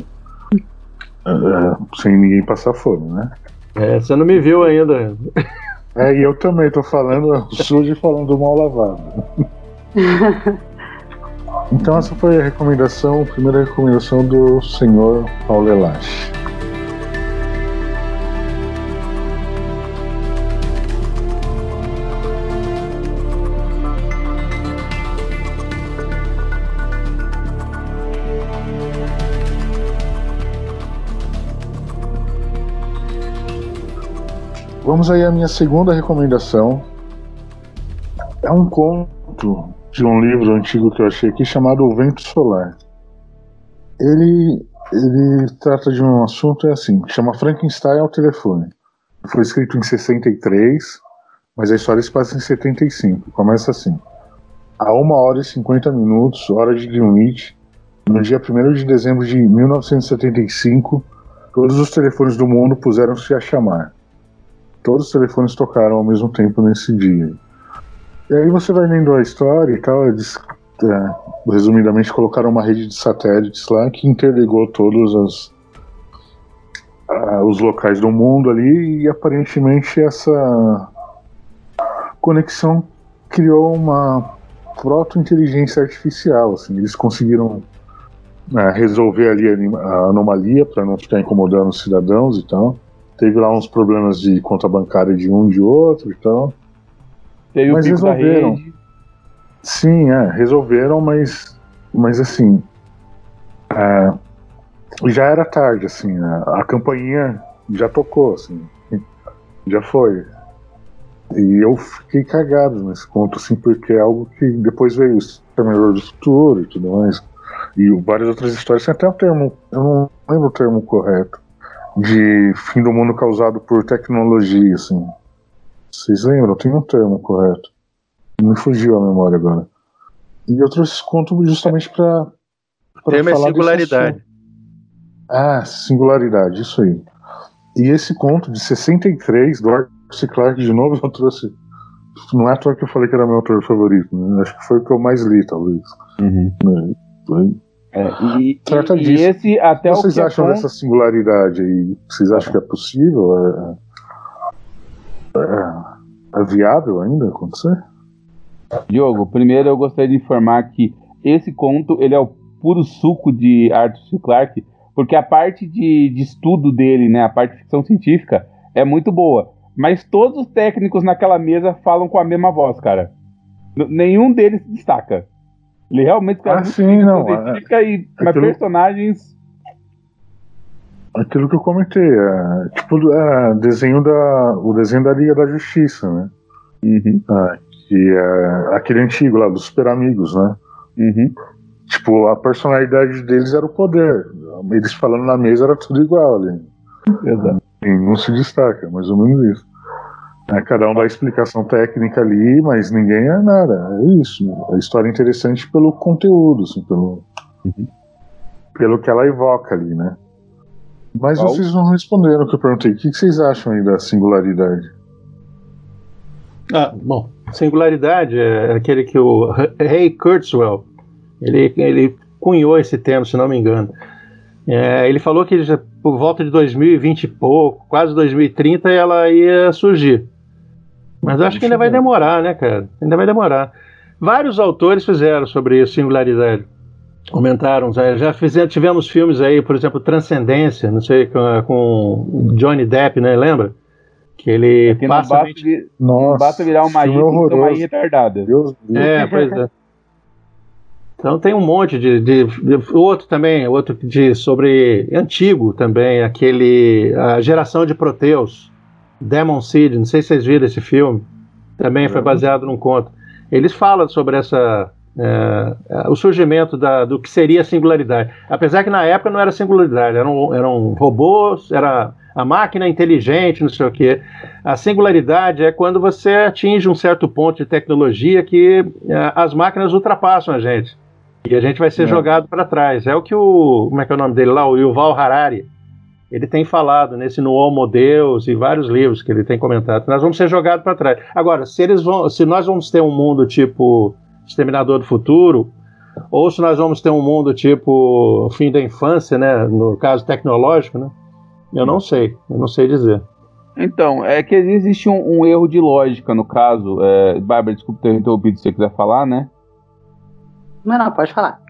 B: É, sem ninguém passar fome, né?
E: É, você não me viu ainda.
B: É, e eu também tô falando sujo e falando mal lavado. <laughs> Então essa foi a recomendação, a primeira recomendação do senhor Paulo Vamos aí à minha segunda recomendação. É um conto de um livro antigo que eu achei aqui chamado O Vento Solar. Ele, ele trata de um assunto é assim, chama Frankenstein ao telefone. Foi escrito em 63, mas a história se passa em 75. Começa assim. A 1 hora e 50 minutos, hora de Greenwich, no dia 1 de dezembro de 1975, todos os telefones do mundo puseram-se a chamar. Todos os telefones tocaram ao mesmo tempo nesse dia. E aí você vai lendo a história e tal, eles, é, resumidamente colocaram uma rede de satélites lá que interligou todos as, ah, os locais do mundo ali e aparentemente essa conexão criou uma proto-inteligência artificial, assim, eles conseguiram é, resolver ali a a anomalia para não ficar incomodando os cidadãos e tal. Teve lá uns problemas de conta bancária de um de outro e tal.
A: Teve o
B: Mas resolveram. Sim, é, resolveram, mas, mas assim, é, já era tarde, assim, a, a campainha já tocou, assim, já foi. E eu fiquei cagado nesse ponto, assim, porque é algo que depois veio o Exterminador do Futuro e tudo mais, e várias outras histórias, tem até o termo, eu não lembro o termo correto, de fim do mundo causado por tecnologia, assim. Vocês lembram? Tem um termo correto. Me fugiu a memória agora. E eu trouxe esse conto justamente para
E: Termo é
B: falar desse
E: singularidade.
B: Ah, singularidade, isso aí. E esse conto de 63, do Arthur Clarke, de novo, eu trouxe. Não é à toa que eu falei que era meu autor favorito, né? Acho que foi o que eu mais li, talvez. Né?
A: É, e,
B: Trata
A: e- e
B: disso.
A: esse até
B: o vocês
A: é
B: acham dessa singularidade aí? Vocês acham que é possível? É, é- é viável ainda acontecer?
A: Diogo, primeiro eu gostaria de informar que esse conto ele é o puro suco de Arthur C. Clarke, porque a parte de, de estudo dele, né, a parte de ficção científica, é muito boa. Mas todos os técnicos naquela mesa falam com a mesma voz, cara. Nenhum deles se destaca. Ele realmente escreve
B: Ah, sim, não, é-
A: e mas
B: aquilo-
A: personagens.
B: Aquilo que eu comentei, é, tipo é, desenho da, o desenho da Liga da Justiça, né? Ah, que é aquele antigo lá, dos Super Amigos, né? Tipo, a personalidade deles era o poder. Eles falando na mesa era tudo igual ali.
A: Exato.
B: não se destaca, mais ou menos isso. É, cada um dá a explicação técnica ali, mas ninguém é nada. É isso. A história é interessante pelo conteúdo, assim, pelo, pelo que ela evoca ali, né? Mas
E: Qual?
B: vocês não responderam o que eu perguntei. O que que vocês acham aí da singularidade?
E: Ah, bom, singularidade é aquele que o Ray Kurzweil, ele, ele cunhou esse termo, se não me engano. É, ele falou que já, por volta de 2020 e pouco, quase 2030, ela ia surgir. Mas acho que ainda vai demorar, né, cara? Ainda vai demorar. Vários autores fizeram sobre isso, singularidade. Aumentaram. Já, tivemos filmes aí, por exemplo, Transcendência, não sei, com, com Johnny Depp, né? Lembra? Que ele
A: Porque
E: passa.
A: não, basta, vir- não basta virar uma ilha, que uma
B: horroroso.
A: ilha retardada.
B: Deus
E: É, pois é. Então tem um monte de, de- de- outro também, outro de sobre antigo também, aquele a geração de Proteus, Demon Seed, não sei se vocês viram esse filme, também foi baseado num conto. Eles falam sobre essa é, é, o surgimento da, do que seria a singularidade. Apesar que na época não era singularidade, eram, eram robôs, era a máquina inteligente, não sei o quê. A singularidade é quando você atinge um certo ponto de tecnologia que é, as máquinas ultrapassam a gente. E a gente vai ser
B: É.
E: jogado para trás. É o que o. Como é que é o nome dele lá? O Yuval Harari. Ele tem falado nesse No Homo Deus e vários livros que ele tem comentado. Nós vamos ser jogados para trás. Agora, se, eles vão, se nós vamos ter um mundo tipo Exterminador do Futuro, ou se nós vamos ter um mundo tipo Fim da Infância, né? No caso tecnológico, né? Eu não sei. Eu não sei dizer.
A: Então, é que existe um, um erro de lógica no caso. É, Bárbara, desculpa ter interrompido se você quiser falar, né?
D: Não, não, pode falar.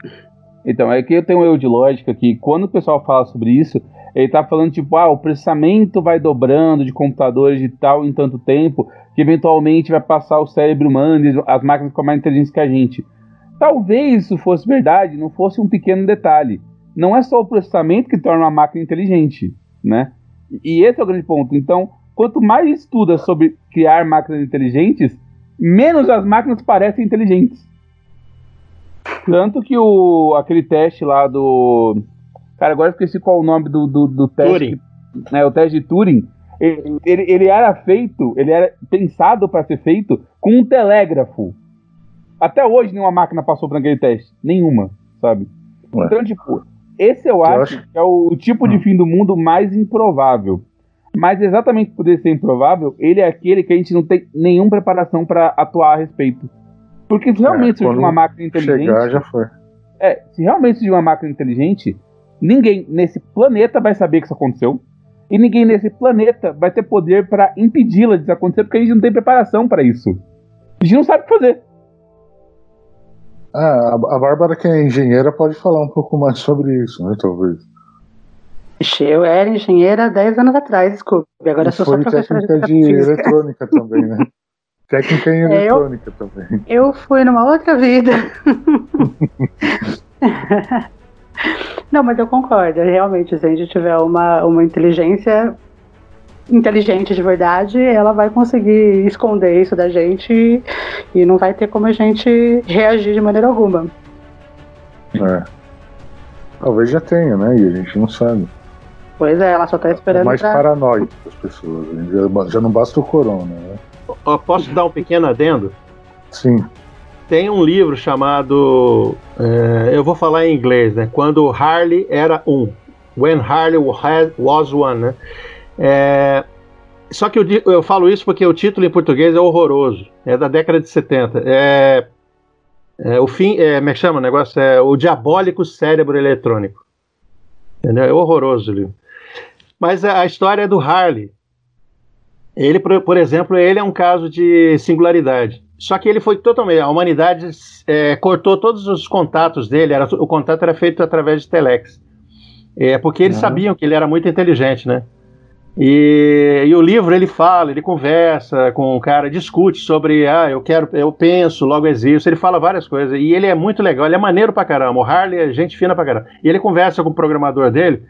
A: Então, é que eu tenho um erro de lógica que quando o pessoal fala sobre isso, ele tá falando tipo, ah, o processamento vai dobrando de computadores de tal em tanto tempo, que eventualmente vai passar o cérebro humano e as máquinas ficam mais inteligentes que a gente. Talvez isso fosse verdade, não fosse um pequeno detalhe. Não é só o processamento que torna uma máquina inteligente, né? E esse é o grande ponto. Então, quanto mais estuda sobre criar máquinas inteligentes, menos as máquinas parecem inteligentes. Tanto que o, aquele teste lá do. Cara, agora eu esqueci qual o nome do, do, do teste.
E: Turing.
A: Né, o teste de Turing. Ele, ele, ele era feito, ele era pensado para ser feito com um telégrafo. Até hoje nenhuma máquina passou por aquele teste. Nenhuma, sabe?
B: Ué.
A: Então, tipo, esse eu acho,
B: acho-
A: que é o, o tipo de fim do mundo mais improvável. Mas exatamente por ele ser improvável, ele é aquele que a gente não tem nenhuma preparação para atuar a respeito. Porque se realmente surgir
B: É, quando
A: uma máquina inteligente.
B: Chegar já foi.
A: É, se realmente surgir uma máquina inteligente, ninguém nesse planeta vai saber que isso aconteceu. E ninguém nesse planeta vai ter poder para impedi-la de acontecer, porque a gente não tem preparação para isso. A gente não sabe o que fazer.
B: Ah, a, Bárbara, que é engenheira, pode falar um pouco mais sobre isso, né? Talvez.
D: Eu era engenheira 10 anos atrás, desculpe. Agora eu sou só professora de
B: técnica de
D: física.
B: eletrônica também, né? <laughs> Técnica em
D: É, eu-
B: eletrônica também.
D: Eu fui numa outra vida. <laughs> Não, mas eu concordo. Realmente, se a gente tiver uma, uma inteligência inteligente de verdade, ela vai conseguir esconder isso da gente e não vai ter como a gente reagir de maneira alguma.
B: É. Talvez já tenha, né? E a gente não sabe.
D: Pois é, ela só tá
B: É
D: esperando
B: mais
D: pra...
B: paranoico das pessoas. né? Já, já não basta o corona, né?
E: Ó, posso dar um pequeno adendo?
B: Sim.
E: Tem um livro chamado. é, eu vou falar em inglês, né? Quando Harley era um. When Harley wa- was one, né? É, só que eu, eu falo isso porque o título em português é horroroso. É da década de 70. É, é o fim. É, como é chama o negócio? É o Diabólico Cérebro Eletrônico. Entendeu? É horroroso o livro. Mas a, a história é do Harley. Ele, por, por exemplo, ele é um caso de singularidade. Só que ele foi totalmente. A humanidade é, cortou todos os contatos dele. Era, o contato era feito através de telex. É, porque eles
B: Uhum.
E: sabiam que ele era muito inteligente, né? E, e o livro ele fala, ele conversa com o cara, discute sobre, ah, eu quero, eu penso, logo existo. Ele fala várias coisas. E ele é muito legal, ele é maneiro pra caramba. O Harley é gente fina pra caramba. E ele conversa com o programador dele.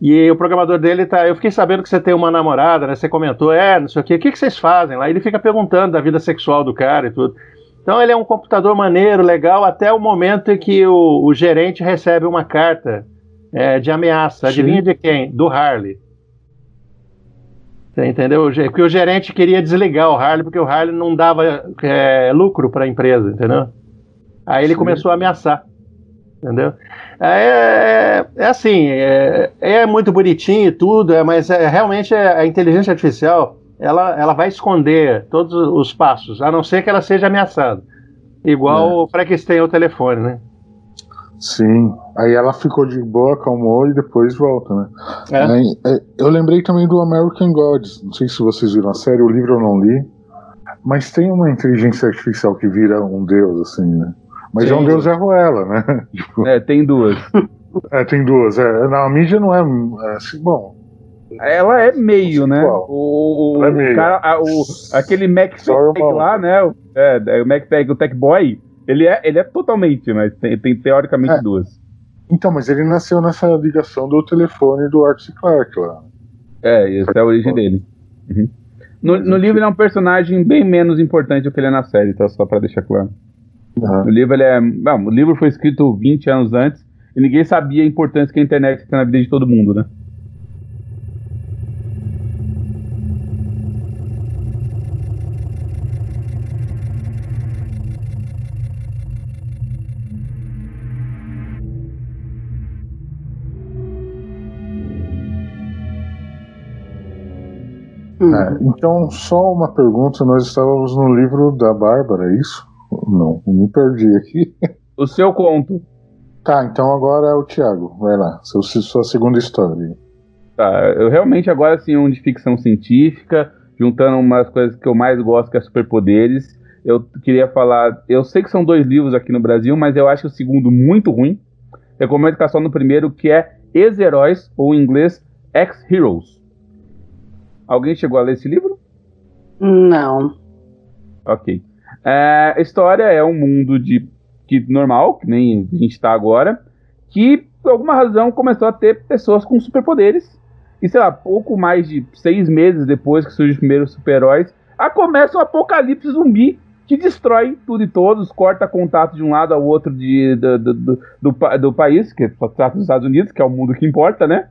E: E o programador dele tá. Eu fiquei sabendo que você tem uma namorada, né? Você comentou, é, não sei o quê. O que, que vocês fazem lá? Ele fica perguntando da vida sexual do cara e tudo. Então ele é um computador maneiro, legal, até o momento em que o, o gerente recebe uma carta é, de ameaça. Adivinha de quem? Do Harley. Você entendeu? Porque o gerente queria desligar o Harley porque o Harley não dava é, lucro para a empresa, entendeu? Aí ele
B: Sim.
E: começou a ameaçar, entendeu? É, é- é assim, é, é muito bonitinho e tudo, é, mas é, realmente é- a inteligência artificial ela, ela vai esconder todos os passos, a não ser que ela seja ameaçada. Igual o Frankenstein o telefone, né?
B: Sim. Aí ela ficou de boa, acalmou e depois volta, né?
E: É.
B: Aí, é, eu lembrei também do American Gods. Não sei se vocês viram a série, o livro eu não li. Mas tem uma inteligência artificial que vira um deus, assim, né? Mas é um Deus é Ruela, né?
A: É, tem duas.
B: é, tem duas. É, não, a mídia não é, é assim, bom.
A: Ela é meio, né? O, o,
B: é
A: o
B: meio.
A: cara, a- o, aquele Mac
B: o
A: lá, né? o- É, é, o Mac Tech, o Tech Boy, ele é, ele é totalmente, mas tem, tem teoricamente
B: É.
A: duas.
B: Então, mas ele nasceu nessa ligação do telefone do Arthur C. Clarke lá.
A: É, essa é a origem dele. Uhum. No, no livro ele é um personagem bem menos importante do que ele é na série, tá? Só pra deixar claro. No livro ele é. Não, o livro foi escrito 20 anos antes e ninguém sabia a importância que a internet tem na vida de todo mundo, né?
B: É, então, só uma pergunta: nós estávamos no livro da Bárbara, é isso? Não, me perdi aqui.
A: O seu conto.
B: Tá, então agora é o Thiago. Vai lá, seu, sua segunda história.
A: Tá, eu realmente agora sim um de ficção científica, juntando umas coisas que eu mais gosto, que é superpoderes. Eu queria falar, eu sei que são dois livros aqui no Brasil, mas eu acho o segundo muito ruim. Recomendo ficar só no primeiro, que é Ex-Heróis, ou em inglês, Ex-Heroes. Alguém chegou a ler esse livro?
D: Não.
A: Ok. É, a história é um mundo de que normal, que nem a gente está agora, que por alguma razão começou a ter pessoas com superpoderes. E sei lá, pouco mais de seis meses depois que surgem os primeiros super-heróis, a começa um apocalipse zumbi que destrói tudo e todos, corta contato de um lado ao outro de, do, do, do, do, do país, que só trata dos Estados Unidos, que é o mundo que importa, né?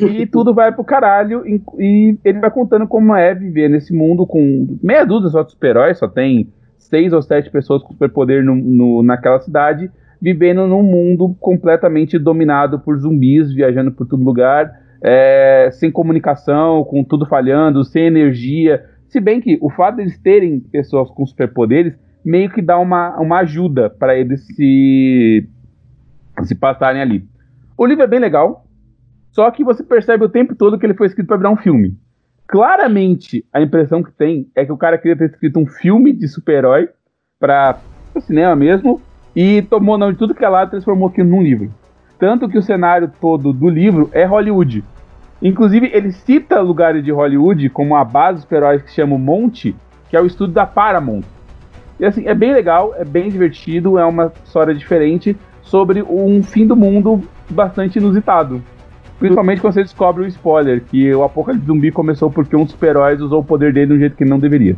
A: E <laughs> tudo vai pro caralho. E, e ele vai contando como é viver nesse mundo com meia dúzia só de super-heróis, só tem seis ou sete pessoas com superpoder no, no, naquela cidade, vivendo num mundo completamente dominado por zumbis, viajando por todo lugar, é, sem comunicação, com tudo falhando, sem energia. Se bem que o fato deles terem pessoas com superpoderes meio que dá uma, uma ajuda para eles se, se passarem ali. O livro é bem legal, só que você percebe o tempo todo que ele foi escrito para virar um filme. Claramente, a impressão que tem é que o cara queria ter escrito um filme de super-herói para o cinema mesmo e tomou nome de tudo que é lá transformou aquilo num livro. Tanto que o cenário todo do livro é Hollywood. Inclusive, ele cita lugares de Hollywood como a base dos super-heróis que se chama Monte, que é o estúdio da Paramount. E assim, é bem legal, é bem divertido, é uma história diferente sobre um fim do mundo bastante inusitado. Principalmente quando você descobre o spoiler, que o apocalipse zumbi começou porque um dos super-heróis usou o poder dele de um jeito que não deveria.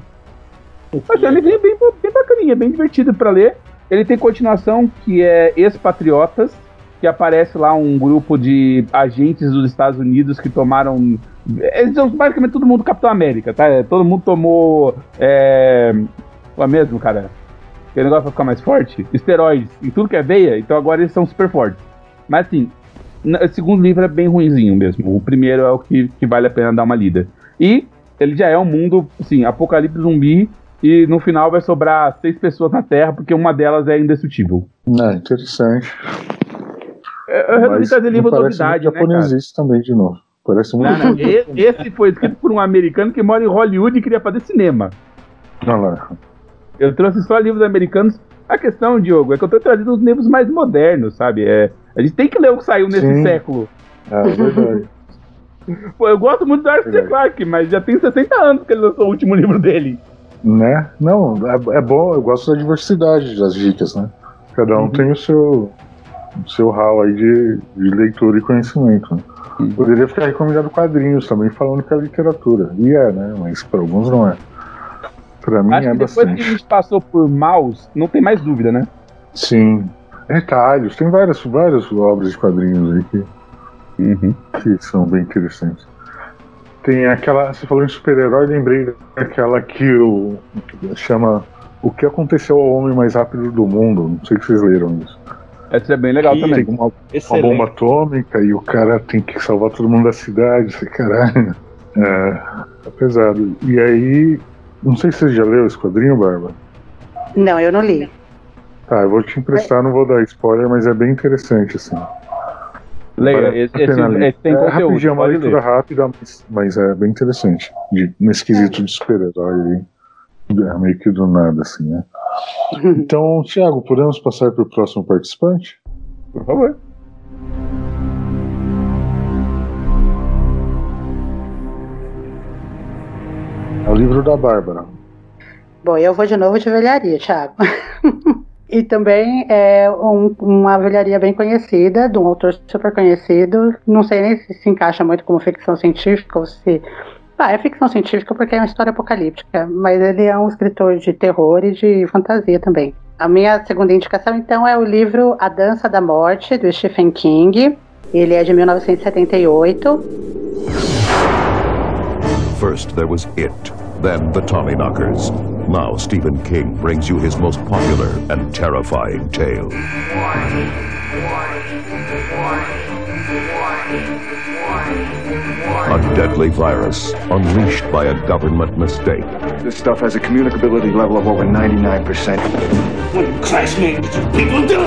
A: Mas é livrinho bem, bem bacaninha, bem divertido pra ler. Ele tem continuação que é Ex-Patriotas, que aparece lá um grupo de agentes dos Estados Unidos que tomaram. Eles são basicamente todo mundo Capitão América, tá? Todo mundo tomou. É. Lá mesmo, cara. Aquele negócio pra ficar mais forte. Esteroides em tudo que é veia, então agora eles são super fortes. Mas assim, o segundo livro é bem ruinzinho mesmo. O primeiro é o que, que vale a pena dar uma lida. E ele já é um mundo, assim, apocalipse zumbi. E no final vai sobrar seis pessoas na Terra, porque uma delas é indestrutível.
B: É, interessante.
A: Eu eu resolvi trazer livro novidade, né, cara?
B: japonesice também, de novo. Parece muito.
A: Não, não, Esse foi escrito por um americano que mora em Hollywood e queria fazer cinema.
B: Olha lá.
A: Eu trouxe só livros americanos. A questão, Diogo, é que eu tô trazendo os livros mais modernos, sabe? É, a gente tem que ler o que saiu nesse
B: Sim.
A: século.
B: É verdade. <laughs>
A: Pô, eu gosto muito do Arthur C. Clarke, mas já tem 60 anos que ele lançou o último <laughs> livro dele.
B: né? Não, é, é bom, eu gosto da diversidade das dicas, né? Cada um tem o seu, o seu hall aí de, de leitura e conhecimento. Né? Poderia ficar recomendado quadrinhos também, falando que é literatura. E é, né? Mas para alguns não é. Pra mim
A: Acho
B: é
A: que depois
B: bastante.
A: que a gente passou por Maus, não tem mais dúvida, né?
B: Sim. Retalhos, tem várias, várias obras de quadrinhos aí que,
A: Uhum.
B: que são bem interessantes. Tem aquela. Você falou em super-herói, lembrei daquela que o. chama O que aconteceu ao homem mais rápido do mundo. Não sei se vocês leram isso.
A: Essa é bem legal
B: Que
A: também.
B: Tem uma, uma bomba atômica e o cara tem que salvar todo mundo da cidade, esse caralho. <laughs> É, é pesado. E aí. Não sei se você já leu esse quadrinho, Barba.
D: Não, eu não li.
B: Tá, eu vou te emprestar, não vou dar spoiler, mas é bem interessante, assim.
A: Leia, esse, esse- esse tem
B: é
A: conteúdo.
B: rapidinho, é uma leitura
A: ler.
B: rápida, mas, mas é bem interessante. De, nesse quesito de super-herói aí. É, meio que do nada, assim, né? <laughs> Então, Thiago, podemos passar para o próximo participante?
A: Por favor.
B: É o livro da Bárbara.
D: Bom, eu vou de novo de velharia, Thiago. <laughs> e também é um- uma velharia bem conhecida, de um autor super conhecido. Não sei nem se se encaixa muito como ficção científica ou se. Ah, é ficção científica porque é uma história apocalíptica, mas ele é um escritor de terror e de fantasia também. A minha segunda indicação, então, é o livro A Dança da Morte, do Stephen King. Ele é de 1978.
C: First, there was It, then the Tommyknockers. Now, Stephen King brings you his most popular and terrifying tale. A deadly virus unleashed by a government mistake.
R: This stuff has a communicability level of over 99%. What classmates people do?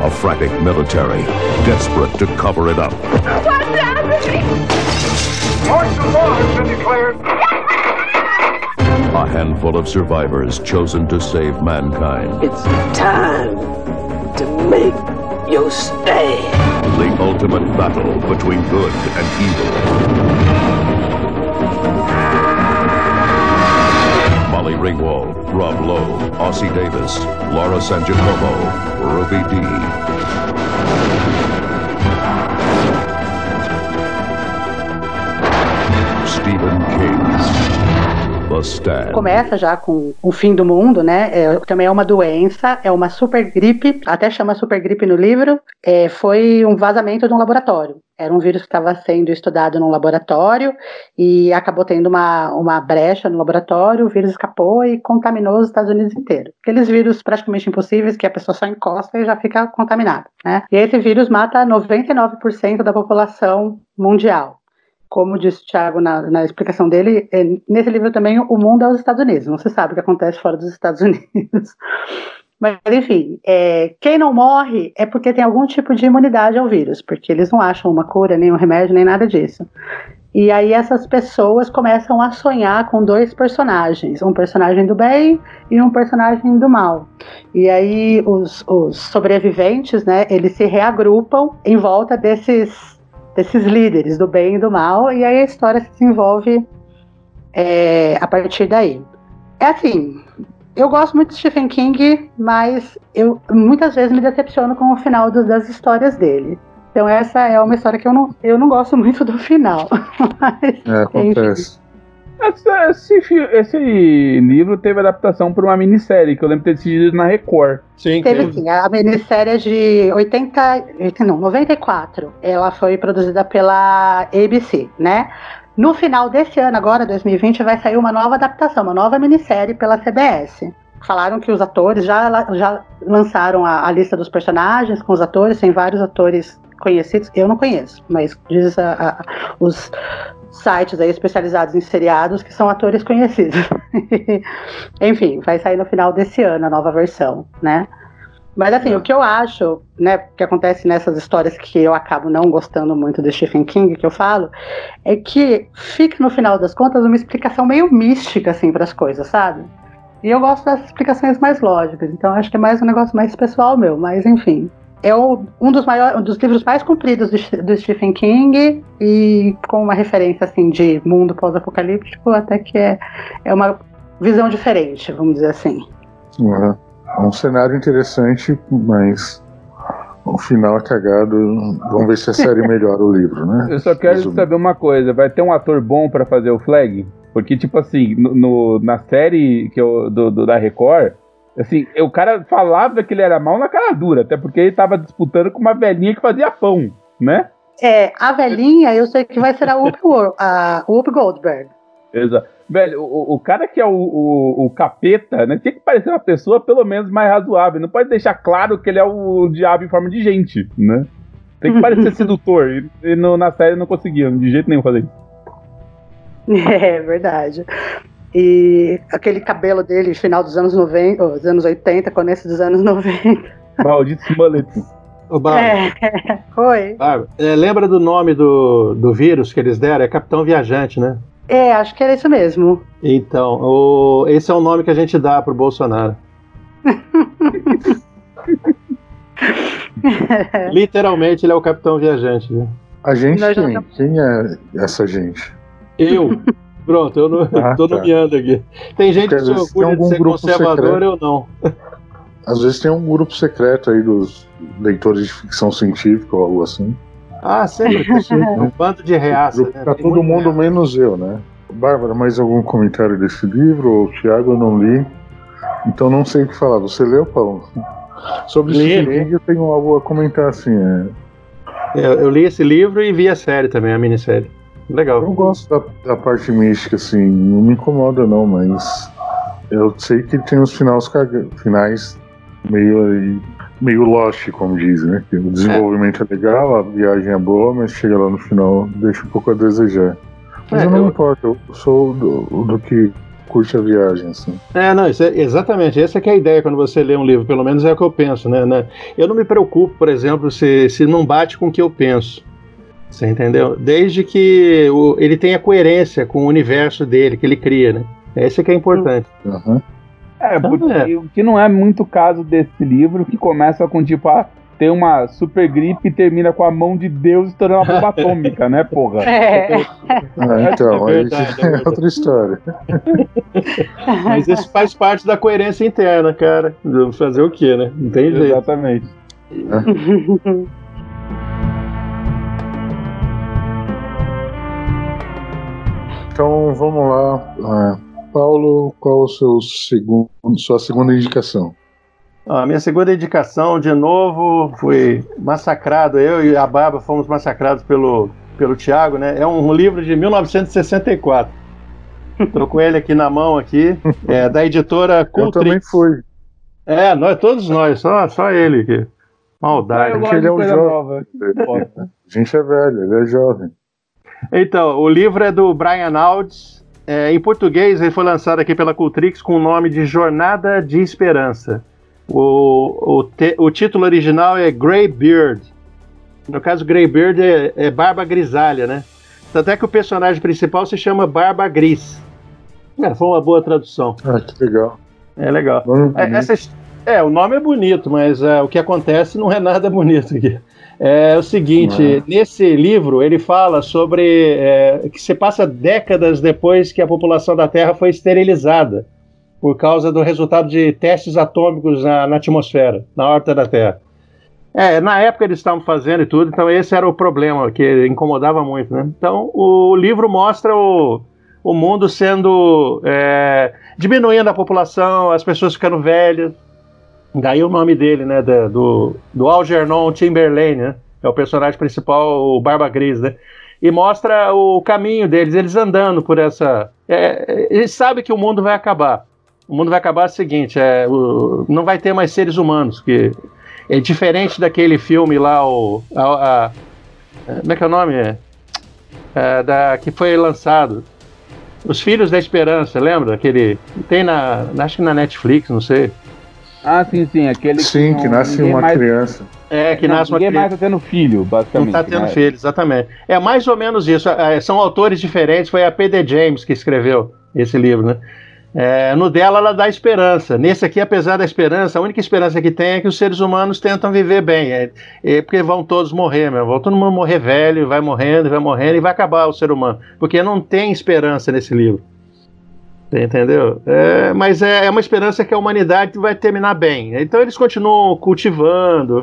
C: A frantic military, desperate to cover it up.
R: What's happening? Martial law has been declared.
C: A handful of survivors chosen to save mankind.
S: It's time to make your stand.
C: The ultimate battle between good and evil. Molly Ringwald, Rob Lowe, Ossie Davis, Laura San Giacomo, Ruby Dee.
D: Começa já com o fim do mundo, né? É, também é uma doença, é uma super gripe, até chama super gripe no livro. É, foi um vazamento de um laboratório. Era um vírus que estava sendo estudado num laboratório e acabou tendo uma, uma brecha no laboratório, o vírus escapou e contaminou os Estados Unidos inteiro. Aqueles vírus praticamente impossíveis que a pessoa só encosta e já fica contaminada, né? E esse vírus mata 99% da população mundial como disse o Thiago na, na explicação dele, é, nesse livro também o mundo é os Estados Unidos, não se sabe o que acontece fora dos Estados <laughs> Unidos. Mas, enfim, é, quem não morre é porque tem algum tipo de imunidade ao vírus, porque eles não acham uma cura, nem um remédio, nem nada disso. E aí essas pessoas começam a sonhar com dois personagens, um personagem do bem e um personagem do mal. E aí os, os sobreviventes, né, eles se reagrupam em volta desses desses líderes do bem e do mal, e aí a história se desenvolve é, a partir daí. É assim, eu gosto muito de Stephen King, mas eu muitas vezes me decepciono com o final do, das histórias dele. Então essa é uma história que eu não, eu não gosto muito do final. <laughs> Mas,
B: É, acontece.
A: Esse, esse esse livro teve adaptação por uma minissérie que eu lembro de ter assistido na Record.
E: Sim,
D: Teve sim, a minissérie é de 80, não, 94. Ela foi produzida pela ABC, né? No final desse ano, agora, 2020, vai sair uma nova adaptação, uma nova minissérie pela CBS. Falaram que os atores já, já lançaram a, a lista dos personagens com os atores, tem vários atores conhecidos. Eu não conheço, mas diz a- a- os sites aí especializados em seriados que são atores conhecidos. <laughs> Enfim, vai sair no final desse ano a nova versão, né? Mas assim, o que eu acho, né, que acontece nessas histórias que eu acabo não gostando muito do Stephen King, que eu falo, é que fica no final das contas uma explicação meio mística assim para as coisas, sabe? E eu gosto das explicações mais lógicas, então acho que é mais um negócio mais pessoal meu, mas enfim. É um dos maiores, um dos livros mais compridos do, do Stephen King e com uma referência assim de mundo pós-apocalíptico, até que é, é uma visão diferente, vamos dizer assim.
B: É é um cenário interessante, mas o final é cagado. Vamos ver se a série <laughs> melhora o livro, né?
A: Eu só quero
B: Resumindo.
A: saber uma coisa: vai ter um ator bom pra fazer o Flag? Porque, tipo assim, no, no- na série que eu, do, do- da Record, assim, o cara falava que ele era mal na cara dura, até porque ele tava disputando com uma velhinha que fazia pão, né?
D: É, a velhinha, eu sei que vai ser a Whoopi, Wor- a Whoopi Goldberg.
A: Exato. Velho, o, o cara que é o, o, o capeta, né? Tinha que parecer uma pessoa pelo menos mais razoável. Não pode deixar claro que ele é o diabo em forma de gente, né? Tem que parecer <laughs> sedutor. E, e no- na série não conseguiam de jeito nenhum fazer isso.
D: É verdade. E aquele cabelo dele, final dos anos 90, ou dos anos 80, começo dos anos 90.
A: Malditos mullets.
E: Ô, Bárbara,
D: É, foi.
E: Bárbara, é, lembra do nome do, do vírus que eles deram? É Capitão Viajante, né?
D: É, acho que era isso mesmo.
E: Então, o- esse é o nome que a gente dá pro Bolsonaro. <laughs> Literalmente, ele é o capitão viajante. Né?
B: A gente
D: Nós já
B: quem? Quem é essa gente?
E: Eu. Pronto, eu não,
B: Ah, <laughs>
E: tô
B: tá.
E: nomeando aqui. Tem gente
B: Porque
E: que se orgulha de
B: algum
E: ser
B: grupo
E: conservador,
B: secreto.
E: eu não.
B: Às vezes tem um grupo secreto aí dos leitores de ficção científica ou algo assim.
E: Ah, sempre. <laughs> um bando de reaça. Né?
B: Pra
E: Tem
B: todo mundo, menos eu, né? Bárbara, mais algum comentário desse livro? O Thiago eu não li. Então não sei o que falar. Você leu, Paulo? Sobre Stephen. King eu tenho algo a comentar assim. é,
E: Eu, eu li esse livro e vi a série também, a minissérie. Legal.
B: Eu gosto da, da parte mística, assim, não me incomoda não, mas eu sei que tem uns finais, finais meio aí, meio lost, como dizem, né? Que o desenvolvimento é. legal, a viagem é boa, mas chega lá no final, deixa um pouco a desejar. Mas
E: É,
B: eu não
E: eu-
B: me importo, eu sou do, do que curte a viagem, assim.
E: É, não, isso é, exatamente. Essa que é a ideia quando você lê um livro, pelo menos é o que eu penso, né? né? Eu não me preocupo, por exemplo, se, se não bate com o que eu penso. Você entendeu? Desde que o- ele tenha coerência com o universo dele, que ele cria, né? Esse que é importante.
B: Uhum.
A: É, porque o que não é muito o caso desse livro, que começa com tipo, ah, tem uma super gripe e termina com a mão de Deus estourando uma bomba <laughs> atômica, né, porra?
D: É.
B: Ah, então,
E: É
B: aí
E: verdade, é
B: é outra história. <laughs>
E: Mas isso faz parte da coerência interna, cara. Fazer o quê, né? Não tem jeito.
A: Exatamente.
B: Então vamos lá. Ah, Paulo, qual o seu segundo, sua segunda indicação?
E: A minha segunda indicação, de novo, foi massacrado. Eu e a Baba fomos massacrados pelo, pelo Tiago, né? É um livro de 1964. Estou com ele aqui na mão, aqui, é, da editora <laughs>
B: Eu
E: Cultrix.
B: também fui.
E: É, nós, todos nós, só, só ele aqui. Maldade.
A: Eu gosto
B: ele
A: de
B: é um jovem. A gente é velho, ele é jovem.
E: Então, o livro é do Brian Aldiss. É, em português, ele foi lançado aqui pela Cultrix com o nome de Jornada de Esperança. O, o, te- o título original é Grey Beard. No caso, Grey Beard é, é barba grisalha, né? Tanto é que o personagem principal se chama Barba Gris. É, foi uma boa tradução.
B: Ah, que legal.
E: É legal. É,
B: bonito.
E: essa é, o nome é bonito, mas é, o que acontece não é nada bonito aqui. É o seguinte, nesse livro ele fala sobre é, que se passa décadas depois que a população da Terra foi esterilizada por causa do resultado de testes atômicos na, na atmosfera, na órbita da Terra. É, na época eles estavam fazendo e tudo, então esse era o problema que incomodava muito, né? Então o livro mostra o, o mundo sendo é, diminuindo a população, as pessoas ficando velhas. Daí o nome dele, né? do, do Algernon Timberlane, né? É o personagem principal, o Barba Gris, né? E mostra o caminho deles, eles andando por essa. É, eles sabem que o mundo vai acabar. O mundo vai acabar é o seguinte: é, o- não vai ter mais seres humanos, que é diferente daquele filme lá, o. a- a- como é que é o nome? É, É, da, que foi lançado. Os Filhos da Esperança, lembra? Aquele. Tem na. Acho que na Netflix, não sei.
A: Ah, sim, sim, aquele
B: Sim,
A: não-
B: que nasce uma
A: mais-
B: criança.
E: É, que
A: não,
E: nasce uma
A: ninguém
E: criança.
A: mais tá tendo filho,
E: Não
A: basicamente.
E: tá tendo
A: né?
E: filho, exatamente. É mais ou menos isso. É, são autores diferentes. Foi a P.D. James que escreveu esse livro, né? É, no dela, ela dá esperança. Nesse aqui, apesar da esperança, a única esperança que tem é que os seres humanos tentam viver bem. É, é porque vão todos morrer, meu. Vão todo mundo morrer velho, vai morrendo, vai morrendo e vai acabar o ser humano. Porque não tem esperança nesse livro. Entendeu? É, mas é, é uma esperança que a humanidade vai terminar bem. Então eles continuam cultivando.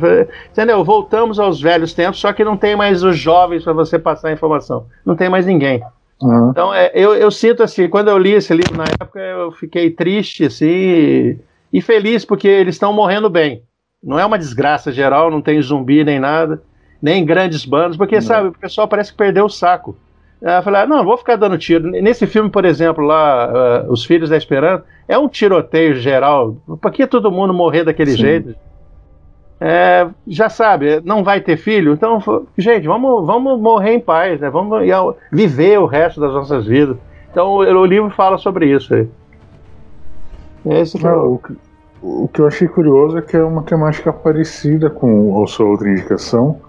E: Entendeu? Voltamos aos velhos tempos, só que não tem mais os jovens para você passar a informação. Não tem mais ninguém.
B: Uhum.
E: Então é, eu, eu sinto assim, quando eu li esse livro na época, eu fiquei triste assim e, feliz porque eles estão morrendo bem. Não é uma desgraça geral, não tem zumbi nem nada, nem grandes bandos, porque sabe, o pessoal parece que perdeu o saco. Eu falei, ah, não, vou ficar dando tiro. Nesse filme, por exemplo, lá, ah, Os Filhos da Esperança, é um tiroteio geral. Por que todo mundo morrer daquele
B: Sim.
E: jeito? É, já sabe, não vai ter filho, então, gente, vamos, vamos morrer em paz, né? Vamos viver o resto das nossas vidas. Então, o, livro fala sobre isso aí. Esse que é
B: Não,
E: o-
B: o, que, o que eu achei curioso é que é uma temática parecida com a sua outra indicação,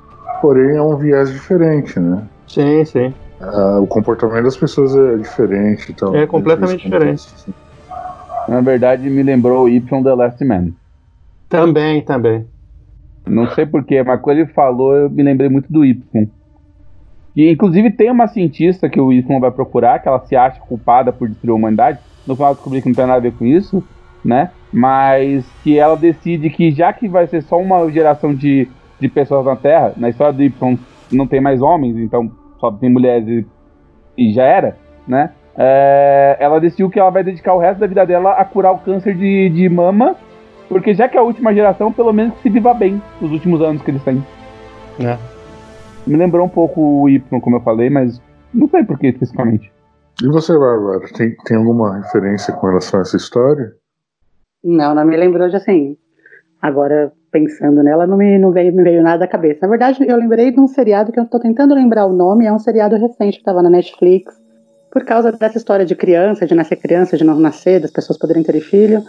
B: porém é um viés diferente, né?
E: Sim, sim.
B: Ah, o comportamento das pessoas é diferente. Então,
E: É completamente diferente.
A: Na verdade, me lembrou o Y The Last Man.
E: Também, também.
A: Não sei porquê, mas quando ele falou, eu me lembrei muito do Y. E inclusive tem uma cientista que o Y vai procurar, que ela se acha culpada por destruir a humanidade. No final descobri que não tem nada a ver com isso, né? Mas que ela decide que já que vai ser só uma geração de, de pessoas na Terra, na história do Y não tem mais homens, então só tem mulheres e, e já era, né? É, ela decidiu que ela vai dedicar o resto da vida dela a curar o câncer de, de mama, porque já que é a última geração, pelo menos que se viva bem os últimos anos que eles têm.
E: É.
A: Me lembrou um pouco o Y, como eu falei, mas não sei por que especificamente.
B: E você, Bárbara, tem, tem alguma referência com relação a essa história?
D: Não, não me lembrou de assim. Agora, pensando nela, não me, não veio, veio nada à cabeça. Na verdade, eu lembrei de um seriado que eu tô tentando lembrar o nome, é um seriado recente que tava na Netflix. Por causa dessa história de criança, de nascer criança, de não nascer, das pessoas poderem ter filho.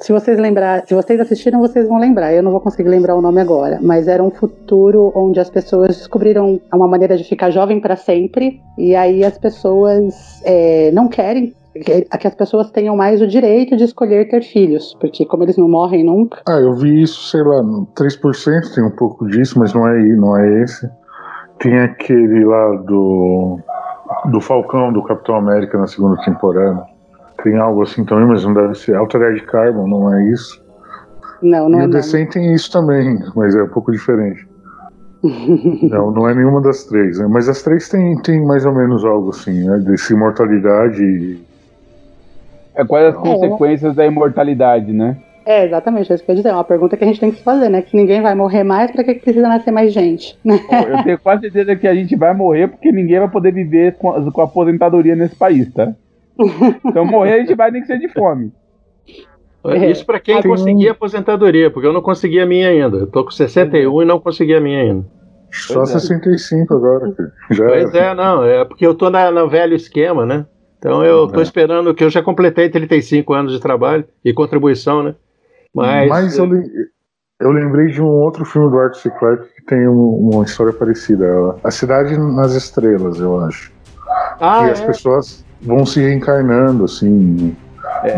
D: Se vocês lembrar, se vocês assistiram, vocês vão lembrar. Eu não vou conseguir lembrar o nome agora, mas era um futuro onde as pessoas descobriram uma maneira de ficar jovem para sempre, e aí as pessoas é, não querem que que as pessoas tenham mais o direito de escolher ter filhos, porque como eles não morrem nunca,
B: Ah, eu vi isso, sei lá, no 3% tem um pouco disso, mas não é, não é esse. Tem aquele lá do, do Falcão, do Capitão América na segunda temporada. Tem algo assim também, mas não deve ser. Altered Carbon, não é isso.
D: não, não
B: e
D: é
B: o
D: nada.
B: Descent tem isso também, mas é um pouco diferente. <laughs> não, não é nenhuma das três, né? Mas as três tem, tem mais ou menos algo assim, né? Desse imortalidade e
A: É quais as consequências da imortalidade, né?
D: É, exatamente, é isso que eu ia dizer. É uma pergunta que a gente tem que se fazer, né? Que ninguém vai morrer mais, pra que precisa nascer mais gente? né?
A: Eu tenho <laughs> quase certeza que a gente vai morrer porque ninguém vai poder viver com a, com a aposentadoria nesse país, tá? Então morrer a gente vai nem que ser de fome.
D: É.
E: Isso pra quem
B: um-
E: conseguir aposentadoria, porque eu não consegui a minha ainda. Eu tô com 61 e não consegui a minha ainda.
B: só
A: Pois é.
B: 65 agora, cara. Já
E: Pois é, não, é porque eu tô na, no velho esquema, né? Então eu tô
B: É.
E: esperando que eu já completei 35 anos de trabalho e contribuição, né? Mas,
B: Mas eu, lem- eu lembrei de um outro filme do Arthur C. Clarke que tem um- uma história parecida. A Cidade nas Estrelas, eu acho.
E: ah,
B: e as
E: é.
B: pessoas vão se reencarnando, assim,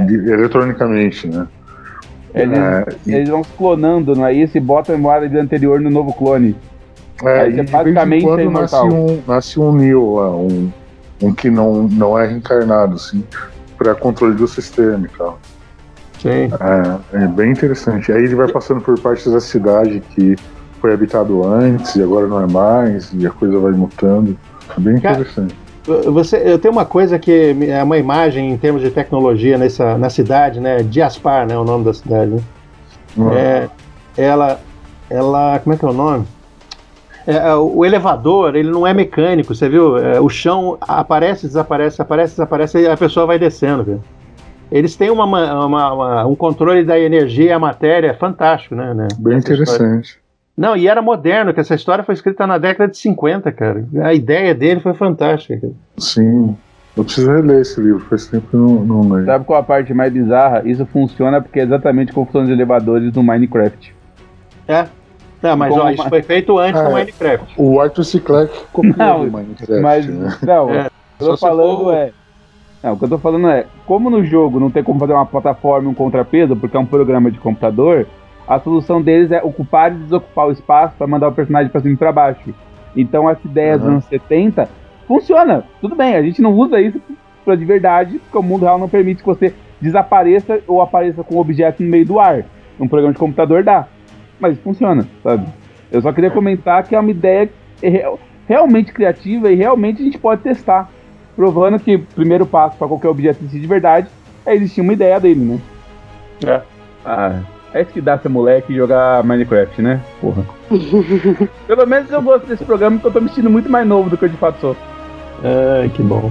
B: de- eletronicamente, né?
A: Eles,
B: É, e-
A: eles vão se clonando, não é isso? E botam a memória de anterior no novo clone.
B: É,
A: Aí
B: e
A: você
B: de
A: basicamente
B: vez em
A: é
B: quando nasce um, nasce um Neo lá, um, um que não, não é reencarnado, assim, para controle do sistema e tal.
E: Sim.
B: É, é bem interessante. Aí ele vai passando por partes da cidade que foi habitado antes e agora não é mais, e a coisa vai mutando. É bem
E: Cara,
B: interessante.
E: Você, eu tenho uma coisa que é uma imagem em termos de tecnologia nessa, na cidade, né? Diaspar, né? O nome da cidade. Né?
B: Uhum.
E: É, ela, ela, como é que é o nome? É, é, o elevador, ele não é mecânico, você viu? É, o chão aparece, desaparece, aparece, desaparece, e a pessoa vai descendo, viu? Eles têm uma, ma- uma- uma- um controle da energia e a matéria fantástico, né? né?
B: Bem
E: Essa história.
B: interessante.
E: Não, e era moderno, que essa história foi escrita na década de 50, cara. A ideia dele foi fantástica. cara.
B: Sim. Eu preciso reler esse livro, faz tempo que eu não, não leio.
A: Sabe qual a parte mais bizarra? Isso funciona porque é exatamente como funcionam os elevadores no Minecraft.
E: É. Não, mas ó, isso foi feito antes
B: Ah,
E: do
B: é.
E: Minecraft.
B: O Arthur C. Clarke copiou
A: Não,
B: do Minecraft,
A: Mas,
B: né?
A: não,
E: É,
A: o que eu tô falando
E: for-
A: é. Não, o que eu tô falando é, como no jogo não tem como fazer uma plataforma e um contrapeso, porque é um programa de computador, a solução deles é ocupar e desocupar o espaço para mandar o personagem para cima e pra baixo. Então essa ideia dos
B: Uhum.
A: anos 70 funciona. Tudo bem, a gente não usa isso pra de verdade, porque o mundo real não permite que você desapareça ou apareça com um objeto no meio do ar. Um programa de computador dá. Mas funciona, sabe? Eu só queria comentar que é uma ideia real- realmente criativa e realmente a gente pode testar. Provando que o primeiro passo para qualquer objeto existir de verdade é existir uma ideia dele, né?
E: É.
A: Ah, é isso que dá ser moleque e jogar Minecraft, né? Porra. <laughs> Pelo menos eu gosto desse programa porque eu tô me sentindo muito mais novo do que eu de fato sou.
E: Ai, que bom.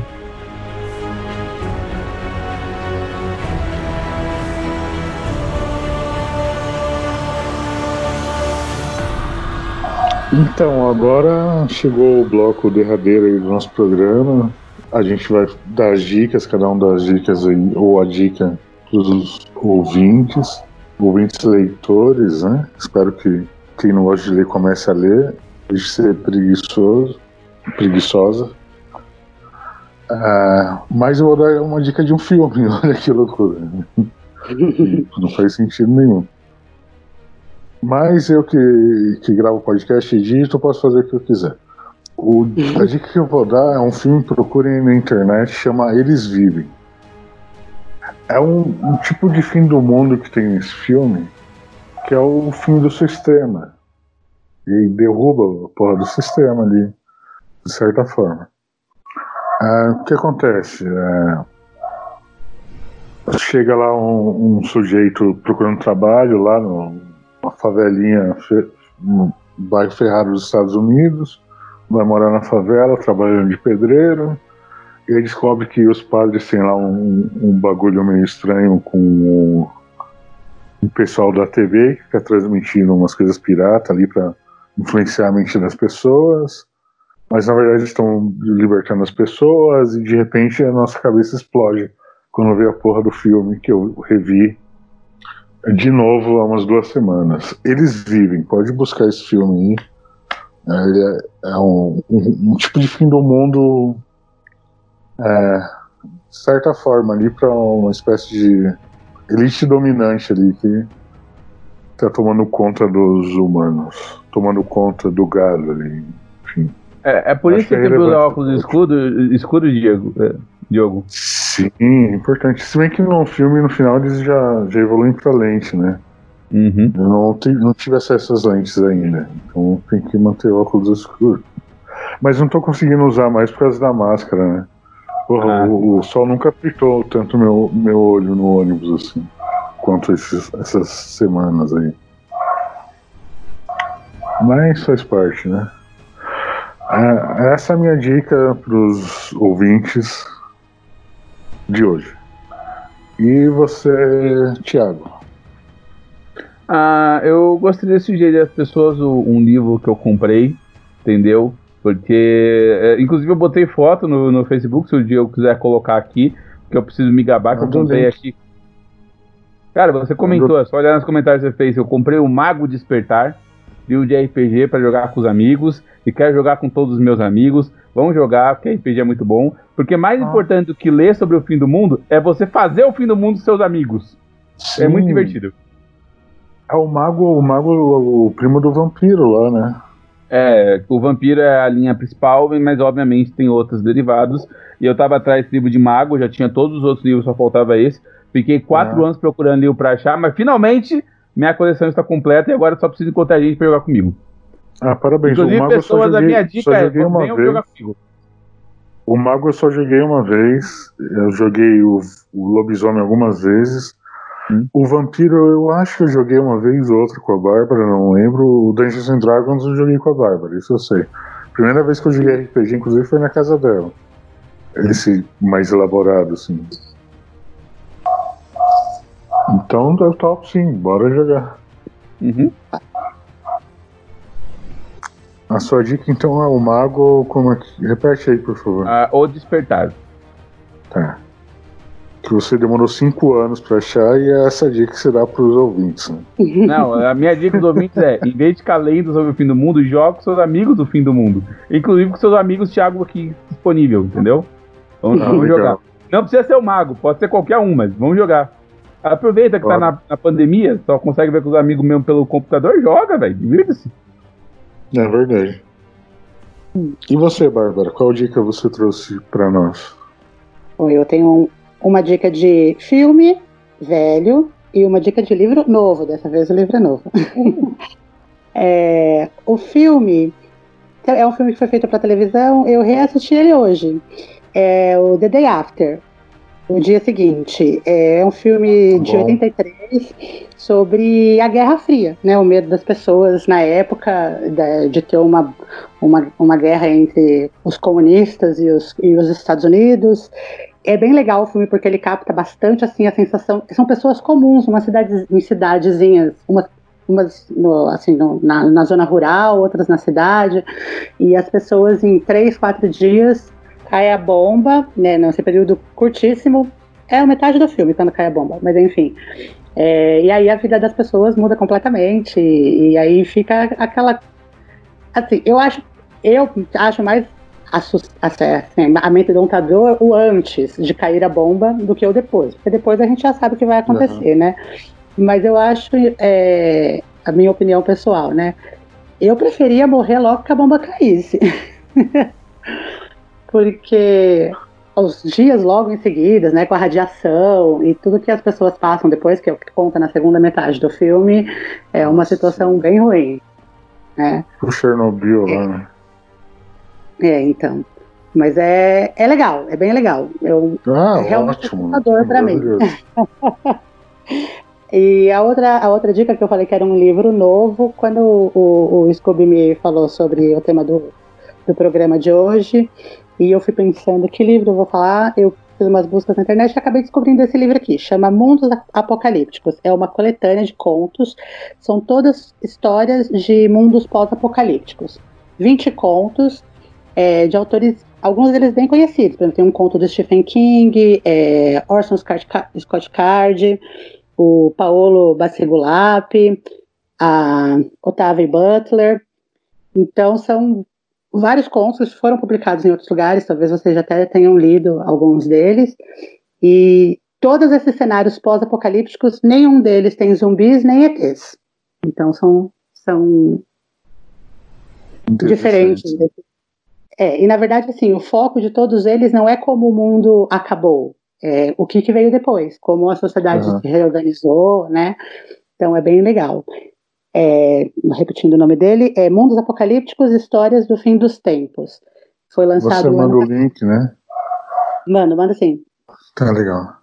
B: Então, agora chegou o bloco derradeiro aí do nosso programa. A gente vai dar as dicas, cada um dá as dicas aí, ou a dica para os ouvintes, ouvintes leitores, né? Espero que quem não gosta de ler comece a ler, de ser preguiçoso, preguiçosa. Ah, mas eu vou dar uma dica de um filme, <laughs> olha que loucura. <laughs> Não faz sentido nenhum. Mas eu que, que gravo podcast e eu posso fazer o que eu quiser. O, a dica que eu vou dar é um filme, procurem na internet, chama Eles Vivem. É um, um tipo de fim do mundo que tem nesse filme, que é o fim do sistema. E derruba a porra do sistema ali, de certa forma. É, o que acontece? É, chega lá um, um sujeito procurando trabalho lá no, numa favelinha no bairro Ferraro dos Estados Unidos, vai morar na favela, trabalhando de pedreiro, e aí descobre que os padres têm lá um, um bagulho meio estranho com o, pessoal da TV, que fica transmitindo umas coisas piratas ali para influenciar a mente das pessoas, mas na verdade estão libertando as pessoas e de repente a nossa cabeça explode quando vê a porra do filme que eu revi de novo há umas duas semanas. Eles vivem, pode buscar esse filme aí. É, Ele é, é um, um- um tipo de fim do mundo, é, de certa forma, ali para uma espécie de elite dominante ali que tá tomando conta dos humanos, tomando conta do gado ali, enfim.
A: É, é por
B: Acho
A: isso que
B: que é
A: você usa óculos escuro, escuro Diego. é, Diogo.
B: Sim, importante. Se bem que no filme, no final, eles já, já evoluem pra lente, né?
A: Uhum.
B: Eu não, não tive acesso às lentes ainda, então tem que manter o óculos escuro. Mas não tô conseguindo usar mais por causa da máscara, né? Porra, o, o sol nunca apitou tanto meu, meu olho no ônibus assim, quanto esses- essas semanas aí. Mas faz parte, né? É, essa é a minha dica pros ouvintes de hoje. E você, Thiago?
A: Ah, eu gostaria de sugerir às pessoas um livro que eu comprei, entendeu? Porque, é, inclusive, eu botei foto no, no Facebook, se o dia eu quiser colocar aqui, que eu preciso me gabar, que eu comprei aqui. Cara, você comentou, é só olhar nos comentários que você fez. Eu comprei o Mago Despertar, livro de RPG para jogar com os amigos, e quero jogar com todos os meus amigos. Vamos jogar, porque RPG é muito bom. Porque mais importante do que ler sobre o fim do mundo é você fazer o fim do mundo com seus amigos. É muito
B: Sim.
A: divertido.
B: É o mago, o mago, o primo do vampiro lá, né?
A: É, o vampiro é a linha principal, mas obviamente tem outros derivados. E eu tava atrás desse livro de mago, já tinha todos os outros livros, só faltava esse. Fiquei quatro
B: Ah.
A: anos procurando livro pra achar, mas finalmente minha coleção está completa e agora só preciso encontrar gente pra jogar comigo.
B: Ah, parabéns.
A: Inclusive,
B: o mago
A: pessoas, a
B: joguei,
A: minha
B: só
A: dica é:
B: uma
A: venham
B: vez.
A: jogar comigo.
B: O mago eu só joguei uma vez. Eu joguei o, o lobisomem algumas vezes.
A: Hum.
B: O vampiro eu acho que eu joguei uma vez ou outra com a Bárbara, não lembro. O Dungeons and Dragons eu joguei com a Bárbara, isso eu sei. Primeira vez que eu joguei RPG, inclusive, foi na casa dela. Esse mais elaborado, assim. Então eu topo sim, bora jogar.
A: Uhum.
B: A sua dica então é o mago, como é que. Repete aí, por favor.
A: Ah, o Despertar.
B: Tá. Que você demorou cinco anos pra achar e é essa dica que você dá pros ouvintes. Né? <laughs>
A: Não, a minha dica dos ouvintes é: em vez de ficar lendo sobre o fim do mundo, joga com seus amigos do fim do mundo. Inclusive com seus amigos Thiago aqui disponível, entendeu? Vamos,
B: Ah,
A: vamos jogar. Não precisa ser o mago, pode ser qualquer um, mas vamos jogar. Aproveita que tá na, na pandemia, só consegue ver com os amigos mesmo pelo computador, joga, velho. Divirta-se.
B: É verdade. E você, Bárbara, qual dica você trouxe pra nós?
D: Eu tenho um- uma dica de filme velho e uma dica de livro novo. Dessa vez o livro é novo. <laughs> É, o filme é um filme que foi feito para televisão. Eu reassisti ele hoje. É o The Day After. O dia seguinte. É um filme de
B: Bom.
D: 83 sobre a Guerra Fria, né? O medo das pessoas na época de ter uma, uma, uma guerra entre os comunistas e os, e os Estados Unidos. É bem legal o filme porque ele capta bastante assim a sensação. São pessoas comuns, umas cidades, em cidadezinhas, umas, umas no, assim, no- na, na zona rural, outras na cidade, e as pessoas em três, quatro dias cai a bomba, né? Nesse período curtíssimo. É a metade do filme quando cai a bomba, mas enfim. É, e aí a vida das pessoas muda completamente, e, e aí fica aquela. Assim, eu acho, eu acho mais assus- assim, assim, a mente do lutador o antes de cair a bomba do que o depois. Porque depois a gente já sabe o que vai acontecer, né? Mas eu acho, é, a minha opinião pessoal, né? Eu preferia morrer logo que a bomba caísse. <laughs> Porque os dias logo em seguida, né, com a radiação e tudo que as pessoas passam depois, que é o que conta na segunda metade do filme, é uma situação bem ruim. Né?
B: O Chernobyl lá, né?
D: É, então. Mas é, é legal, é bem legal. Eu,
B: Ah,
D: é realmente
B: ótimo.
D: assustador pra mim. <laughs> E a outra, a outra dica que eu falei que era um livro novo, quando o, o, o Scooby me falou sobre o tema do, do programa de hoje, e eu fui pensando que livro eu vou falar, eu fiz umas buscas na internet e acabei descobrindo esse livro aqui, chama Mundos Apocalípticos. É uma coletânea de contos, são todas histórias de mundos pós-apocalípticos. 20 contos é, de autores, alguns deles bem conhecidos. Por exemplo, tem um conto do Stephen King, é, Orson Scott Ca- Scott Card, o Paolo Bassigulap, a Otávio Butler. Então, são vários contos foram publicados em outros lugares, talvez vocês até tenham lido alguns deles. E todos esses cenários pós-apocalípticos, nenhum deles tem zumbis nem ETs. Então, são, são diferentes. É, e na verdade, assim, o foco de todos eles não é como o mundo acabou, é o que, que veio depois, como a sociedade
B: Uhum.
D: se reorganizou, né? Então é bem legal. É, repetindo o nome dele, é Mundos Apocalípticos, Histórias do Fim dos Tempos. Foi lançado
B: Você
D: no
B: manda
D: ano
B: o link, né?
D: Mano, manda sim.
B: Tá legal.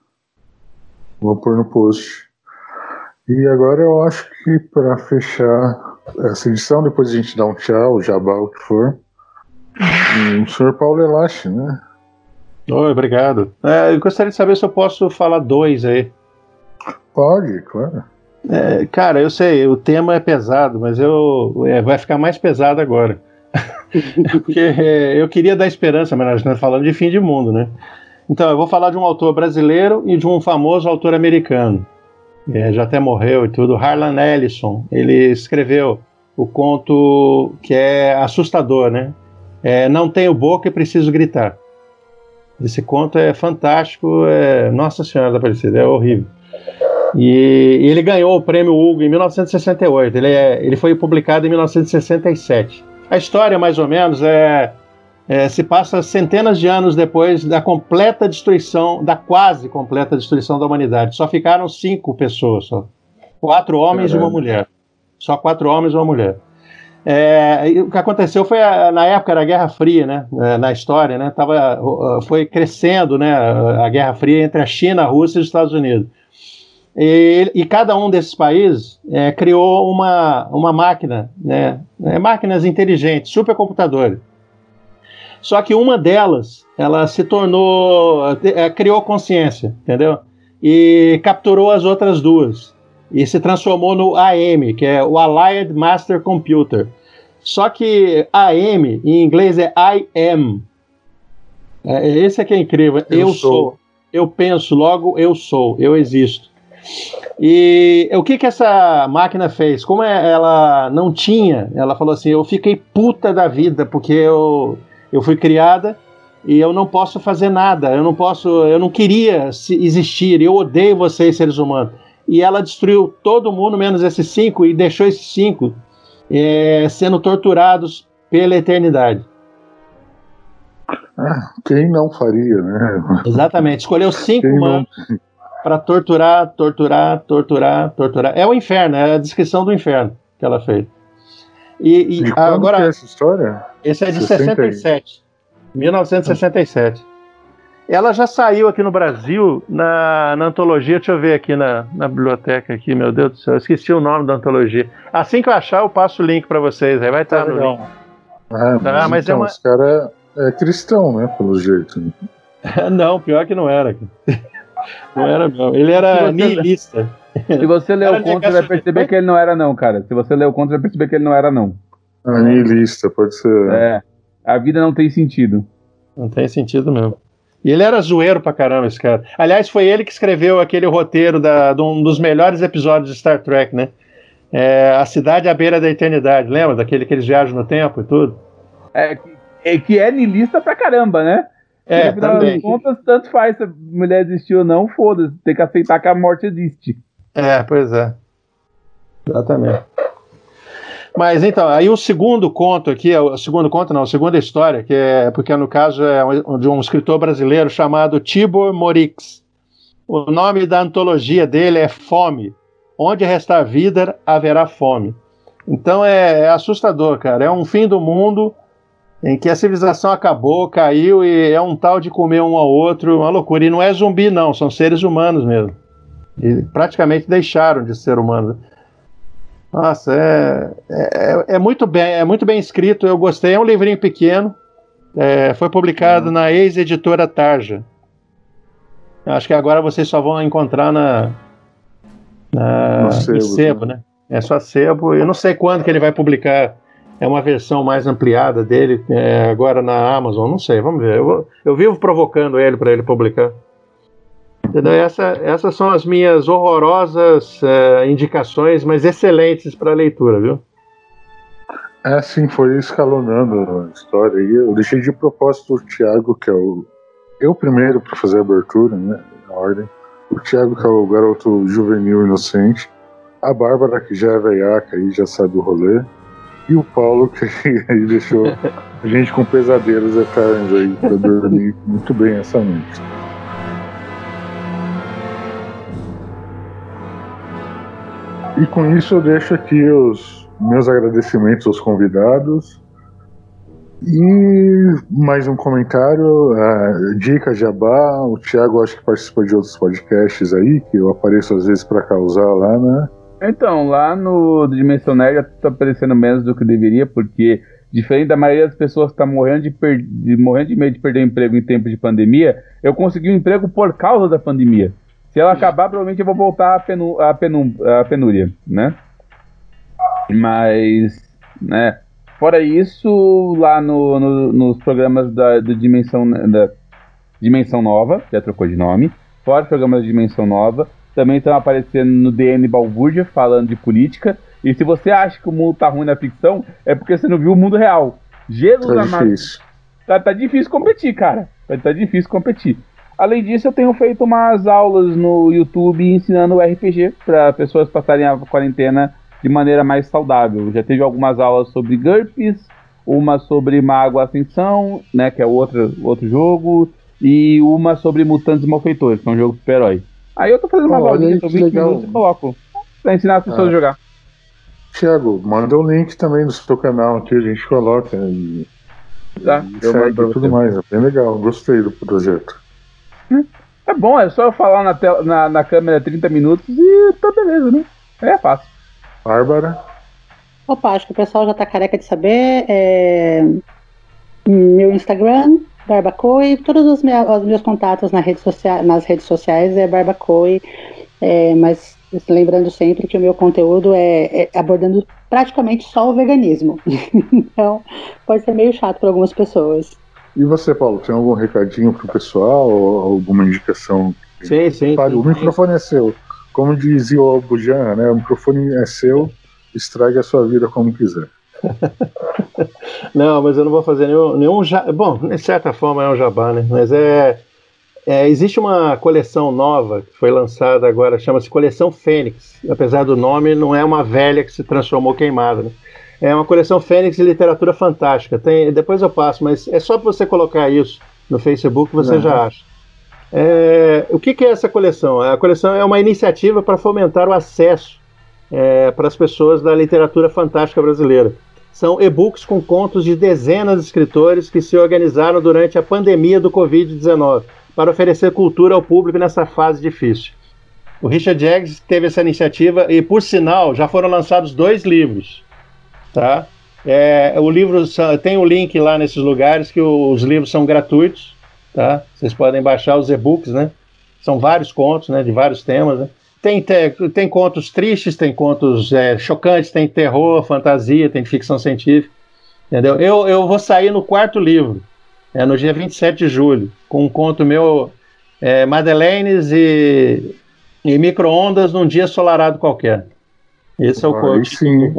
B: Vou pôr no post. E agora eu acho que para fechar essa edição, depois a gente dá um tchau, jabá, o que for. E o senhor Paulo Elache, né?
E: Oi, obrigado. É, eu gostaria de saber se eu posso falar dois aí.
B: Pode, claro.
E: É, cara, eu sei, o tema é pesado, mas eu é, vai ficar mais pesado agora. <laughs> Porque é, eu queria dar esperança, mas nós estamos falando de fim de mundo, né? Então, eu vou falar de um autor brasileiro e de um famoso autor americano. É, já até morreu e tudo, Harlan Ellison. Ele escreveu o conto que é assustador, né? É, Não tenho boca e preciso gritar. Esse conto é fantástico, é... Nossa Senhora da Aparecida, é horrível. E ele ganhou o prêmio Hugo em 1968. Ele, é, ele foi publicado em 1967. A história, mais ou menos, é, é, se passa centenas de anos depois da completa destruição, da quase completa destruição da humanidade. Só ficaram cinco pessoas, só. quatro homens e uma mulher. Só quatro homens e uma mulher. É, e o que aconteceu foi a- na época da Guerra Fria, né? é, Na história, né? Tava, foi crescendo, né? A Guerra Fria entre a China, a Rússia e os Estados Unidos. E, e cada um desses países é, criou uma, uma máquina, né? É, máquinas inteligentes, supercomputadores. Só que uma delas, ela se tornou, é, criou consciência, entendeu? E capturou as outras duas e se transformou no AM, que é o Allied Master Computer. Só que AM em inglês é I am. É, esse é que é incrível.
B: Eu
E: Eu,
B: sou.
E: sou. Eu penso, logo eu sou, eu existo. E o que que essa máquina fez? Como é- ela não tinha, ela falou assim: eu fiquei puta da vida porque eu, eu fui criada e eu não posso fazer nada, eu não posso, eu não queria existir, eu odeio vocês, seres humanos. E ela destruiu todo mundo, menos esses cinco, e deixou esses cinco é, sendo torturados pela eternidade.
B: Ah, quem não faria, né?
E: Exatamente, escolheu cinco
B: Quem não-
E: humanos para torturar, torturar, torturar, torturar. É o inferno, é a descrição do inferno que ela fez. E, e
B: E
E: agora,
B: é essa história?
E: esse é de
B: 60 aí.
E: 67. 1967. Ela já saiu aqui no Brasil na, na antologia, deixa eu ver aqui na, na biblioteca aqui, meu Deus do céu, eu esqueci o nome da antologia. Assim que eu achar, eu passo o link para vocês, aí vai estar no link.
B: Ah, mas,
E: Ah, mas é
B: então,
E: uma-
B: esse cara é cristão, né? Pelo jeito. <laughs>
E: não, pior que não era. Não era, não. Ele era niilista.
A: Se você ler o conto, você vai perceber que ele não era, não, cara. Se você ler o conto, você vai perceber que ele não era, não.
B: Ah, nihilista, pode ser.
A: É. A vida não tem sentido.
E: Não tem sentido mesmo. E ele era zoeiro pra caramba, esse cara. Aliás, foi ele que escreveu aquele roteiro da, de um dos melhores episódios de Star Trek, né? É, a cidade à beira da eternidade, lembra? Daquele que eles viajam no tempo e tudo?
A: É, é, que é niilista pra caramba, né?
E: É,
A: no final
E: também.
A: das contas, tanto faz se a mulher existiu ou não, foda-se. Tem que aceitar que a morte existe.
E: É, pois é. Exatamente. Mas então, aí o segundo conto aqui, é o segundo conto não, a segunda história, que é porque no caso é de um escritor brasileiro chamado Tibor Morix. O nome da antologia dele é Fome. Onde restar vida, haverá fome. Então é, é assustador, cara. É um fim do mundo em que a civilização acabou, caiu e é um tal de comer um ao outro, uma loucura. E não é zumbi, não, são seres humanos mesmo. E praticamente deixaram de ser humanos. Nossa, é, é, é muito bem, é muito bem escrito. Eu gostei. É um livrinho pequeno. É, foi publicado na ex-editora Tarja. Acho que agora vocês só vão encontrar na, na
B: No sebo,
E: sebo, né? É só sebo. Eu não sei quando que ele vai publicar. É uma versão mais ampliada dele é, agora na Amazon. Não sei, vamos ver. Eu, eu vivo provocando ele para ele publicar. Entendeu? Essa- essas são as minhas horrorosas é, indicações, mas excelentes para leitura, viu?
B: É, sim, foi escalonando a história aí. Eu deixei de propósito o Thiago, que é o. Eu primeiro para fazer a abertura, né? Na ordem. O Thiago, que é o garoto juvenil inocente. A Bárbara, que já é veiaca e já sabe o rolê. E o Paulo, que <laughs> aí deixou a gente com pesadelos eternos aí pra dormir <laughs> muito bem essa noite. E com isso eu deixo aqui os meus agradecimentos aos convidados. E mais um comentário, uh, dica jabá, o Thiago acho que participa de outros podcasts aí, que eu apareço às vezes para causar lá, né?
A: Então, lá no Dimensão Nerd tá aparecendo menos do que deveria, porque diferente da maioria das pessoas que tá morrendo de, per- de- morrendo de medo de perder o emprego em tempo de pandemia, eu consegui um emprego por causa da pandemia. Se ela acabar, provavelmente eu vou voltar à, penu à, penú à penúria, né? Mas, né? Fora isso, lá no, no- nos programas da, do Dimensão, da Dimensão Nova, já trocou de nome, fora programas da Dimensão Nova, também estão aparecendo no DN Balbúrdia, falando de política. E se você acha que o mundo tá ruim na ficção, é porque você não viu o mundo real. Jesus
B: Tá
A: amado.
B: difícil.
A: Tá, tá difícil competir, cara. Tá, tá difícil competir. Além disso, eu tenho feito umas aulas no YouTube ensinando RPG para pessoas passarem a quarentena de maneira mais saudável. Já teve algumas aulas sobre GURPS, uma sobre Mago Ascensão, né, que é outro, outro jogo, e uma sobre Mutantes Malfeitores, que é um jogo super-herói. Aí eu tô fazendo umas
B: Olha
A: aulinhas,
B: aí,
A: tô
B: que
A: 20
B: legal.
A: minutos e coloco. Pra ensinar as pessoas
B: Ah.
A: a jogar.
B: Thiago, manda o link também do seu canal aqui, a gente coloca e,
A: Tá?
B: e
A: Eu
B: segue tudo
A: você.
B: mais. É bem legal, gostei do projeto.
A: É bom, é só eu falar na, tela, na, na câmera 30 minutos e tá beleza, né? É fácil.
B: Bárbara?
D: Opa, acho que o pessoal já tá careca de saber. é, Meu Instagram, Barbacoi, todos os, mea- os meus contatos na rede socia- nas redes sociais é Barbacoi, é, mas lembrando sempre que o meu conteúdo é, é abordando praticamente só o veganismo. <laughs> então, pode ser meio chato para algumas pessoas.
B: E você, Paulo, tem algum recadinho pro pessoal ou alguma indicação?
E: Sim, sim. Sim,
B: o microfone é seu. Como dizia o Bujan, né? O microfone é seu, estrague a sua vida como quiser. <laughs>
E: Não, mas eu não vou fazer nenhum, nenhum ja... Bom, de certa forma é um jabá, né? Mas é, é, Existe uma coleção nova que foi lançada agora, chama-se Coleção Fênix. Apesar do nome, não é uma velha que se transformou queimada, né? É uma coleção Fênix de literatura fantástica. Tem, depois eu passo, mas é só para você colocar isso no Facebook você
B: Uhum.
E: já acha. É, o que, que é essa coleção? A coleção é uma iniciativa para fomentar o acesso é, para as pessoas da literatura fantástica brasileira. São e-books com contos de dezenas de escritores que se organizaram durante a pandemia do Covid-19 para oferecer cultura ao público nessa fase difícil. O Richard Jaggs teve essa iniciativa e, por sinal, já foram lançados dois livros. Tá? É, o livro tem um link lá nesses lugares que os livros são gratuitos. Tá? Vocês podem baixar os e-books, né? São vários contos, né? De vários temas. Né? Tem, te- tem contos tristes, tem contos é, chocantes, tem terror, fantasia, tem ficção científica. Entendeu? Eu, eu vou sair no quarto livro, é, no dia 27 de julho, com um conto meu, é, Madeleines e, e micro-ondas num dia solarado qualquer. Esse é o conto.
B: sim.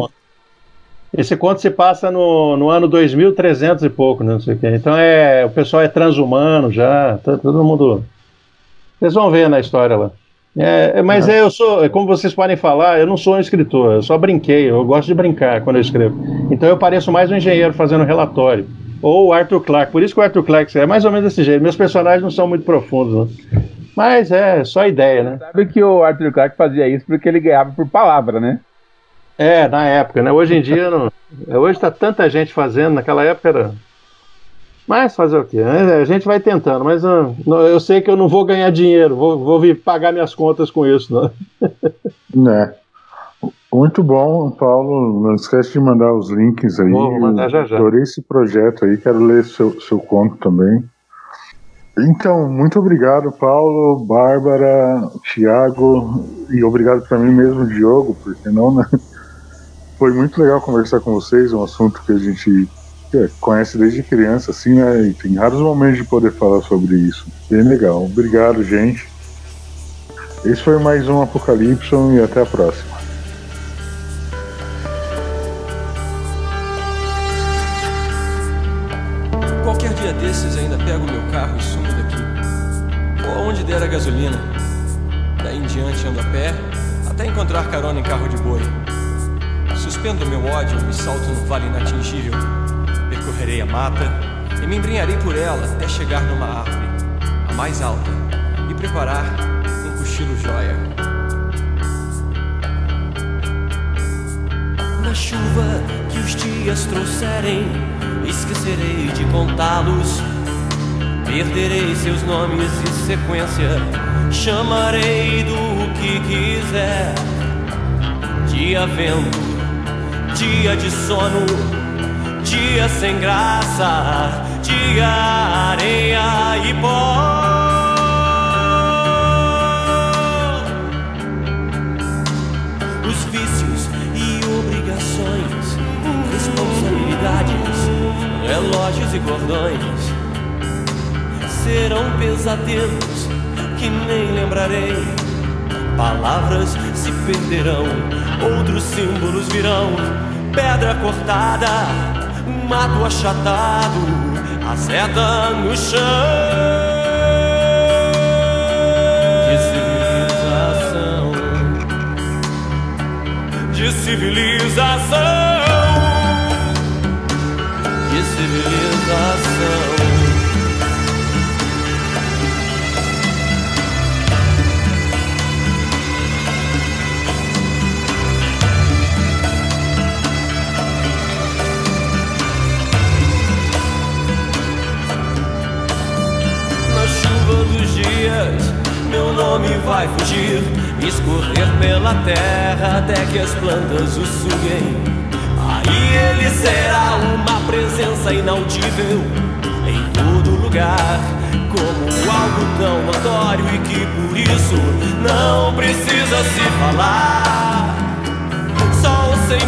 E: Esse conto se passa no, no ano 2300 e pouco, né? Não sei o quê. Então é, o pessoal é transhumano já, tá- todo mundo. Vocês vão ver na história lá. É, é, mas é, eu sou, é, como vocês podem falar, eu não sou um escritor, eu só brinquei, eu gosto de brincar quando eu escrevo. Então eu pareço mais um engenheiro fazendo relatório. Ou o Arthur Clarke, por isso que o Arthur Clarke é mais ou menos desse jeito. Meus personagens não são muito profundos, né? Mas é só ideia, né?
A: Sabe que o Arthur Clarke fazia isso porque ele ganhava por palavra, né?
E: É, na época, né? Hoje em dia não. Hoje tá tanta gente fazendo, naquela época era. Mas fazer o quê? né? A gente vai tentando, mas ah, não, eu sei que eu não vou ganhar dinheiro, vou, vou vir pagar minhas contas com isso, não.
B: Né? <laughs> Muito bom, Paulo. Não esquece de mandar os links aí.
E: Vou mandar já, já.
B: Adorei esse projeto aí, quero ler seu, seu conto também. Então, muito obrigado, Paulo, Bárbara, Thiago, e obrigado para mim mesmo, Diogo, porque não, né? <laughs> Foi muito legal conversar com vocês, um assunto que a gente é, conhece desde criança, assim, né? E tem raros momentos de poder falar sobre isso. Bem legal. Obrigado, gente. Esse foi mais um Apocalipse e até a próxima.
F: Qualquer dia desses ainda pego meu carro e sumo daqui. Ou aonde der a gasolina. Daí em diante ando a pé, até encontrar carona em carro de boi. Suspendo meu ódio e salto no vale inatingível. Percorrerei a mata e me embrenharei por ela até chegar numa árvore, a mais alta, e preparar um cochilo joia. Na chuva que os dias trouxerem, esquecerei de contá-los. Perderei seus nomes e sequência, chamarei do que quiser. Dia vento, dia de sono, dia sem graça, dia areia e pó. Os vícios e obrigações, responsabilidades, relógios e cordões serão pesadelos que nem lembrarei. Palavras se perderão, outros símbolos virão. Pedra cortada, mato achatado, a seta no chão. De civilização, de civilização, de civilização. Dias, meu nome vai fugir, escorrer pela terra até que as plantas o suguem. Aí ele será uma presença inaudível em todo lugar, como algo tão notório e que por isso não precisa se falar. Sol sem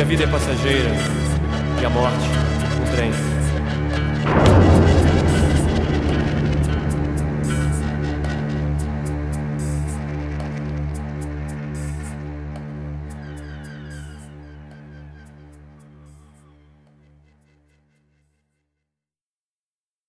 F: Porque a vida é passageira e a morte, um trem.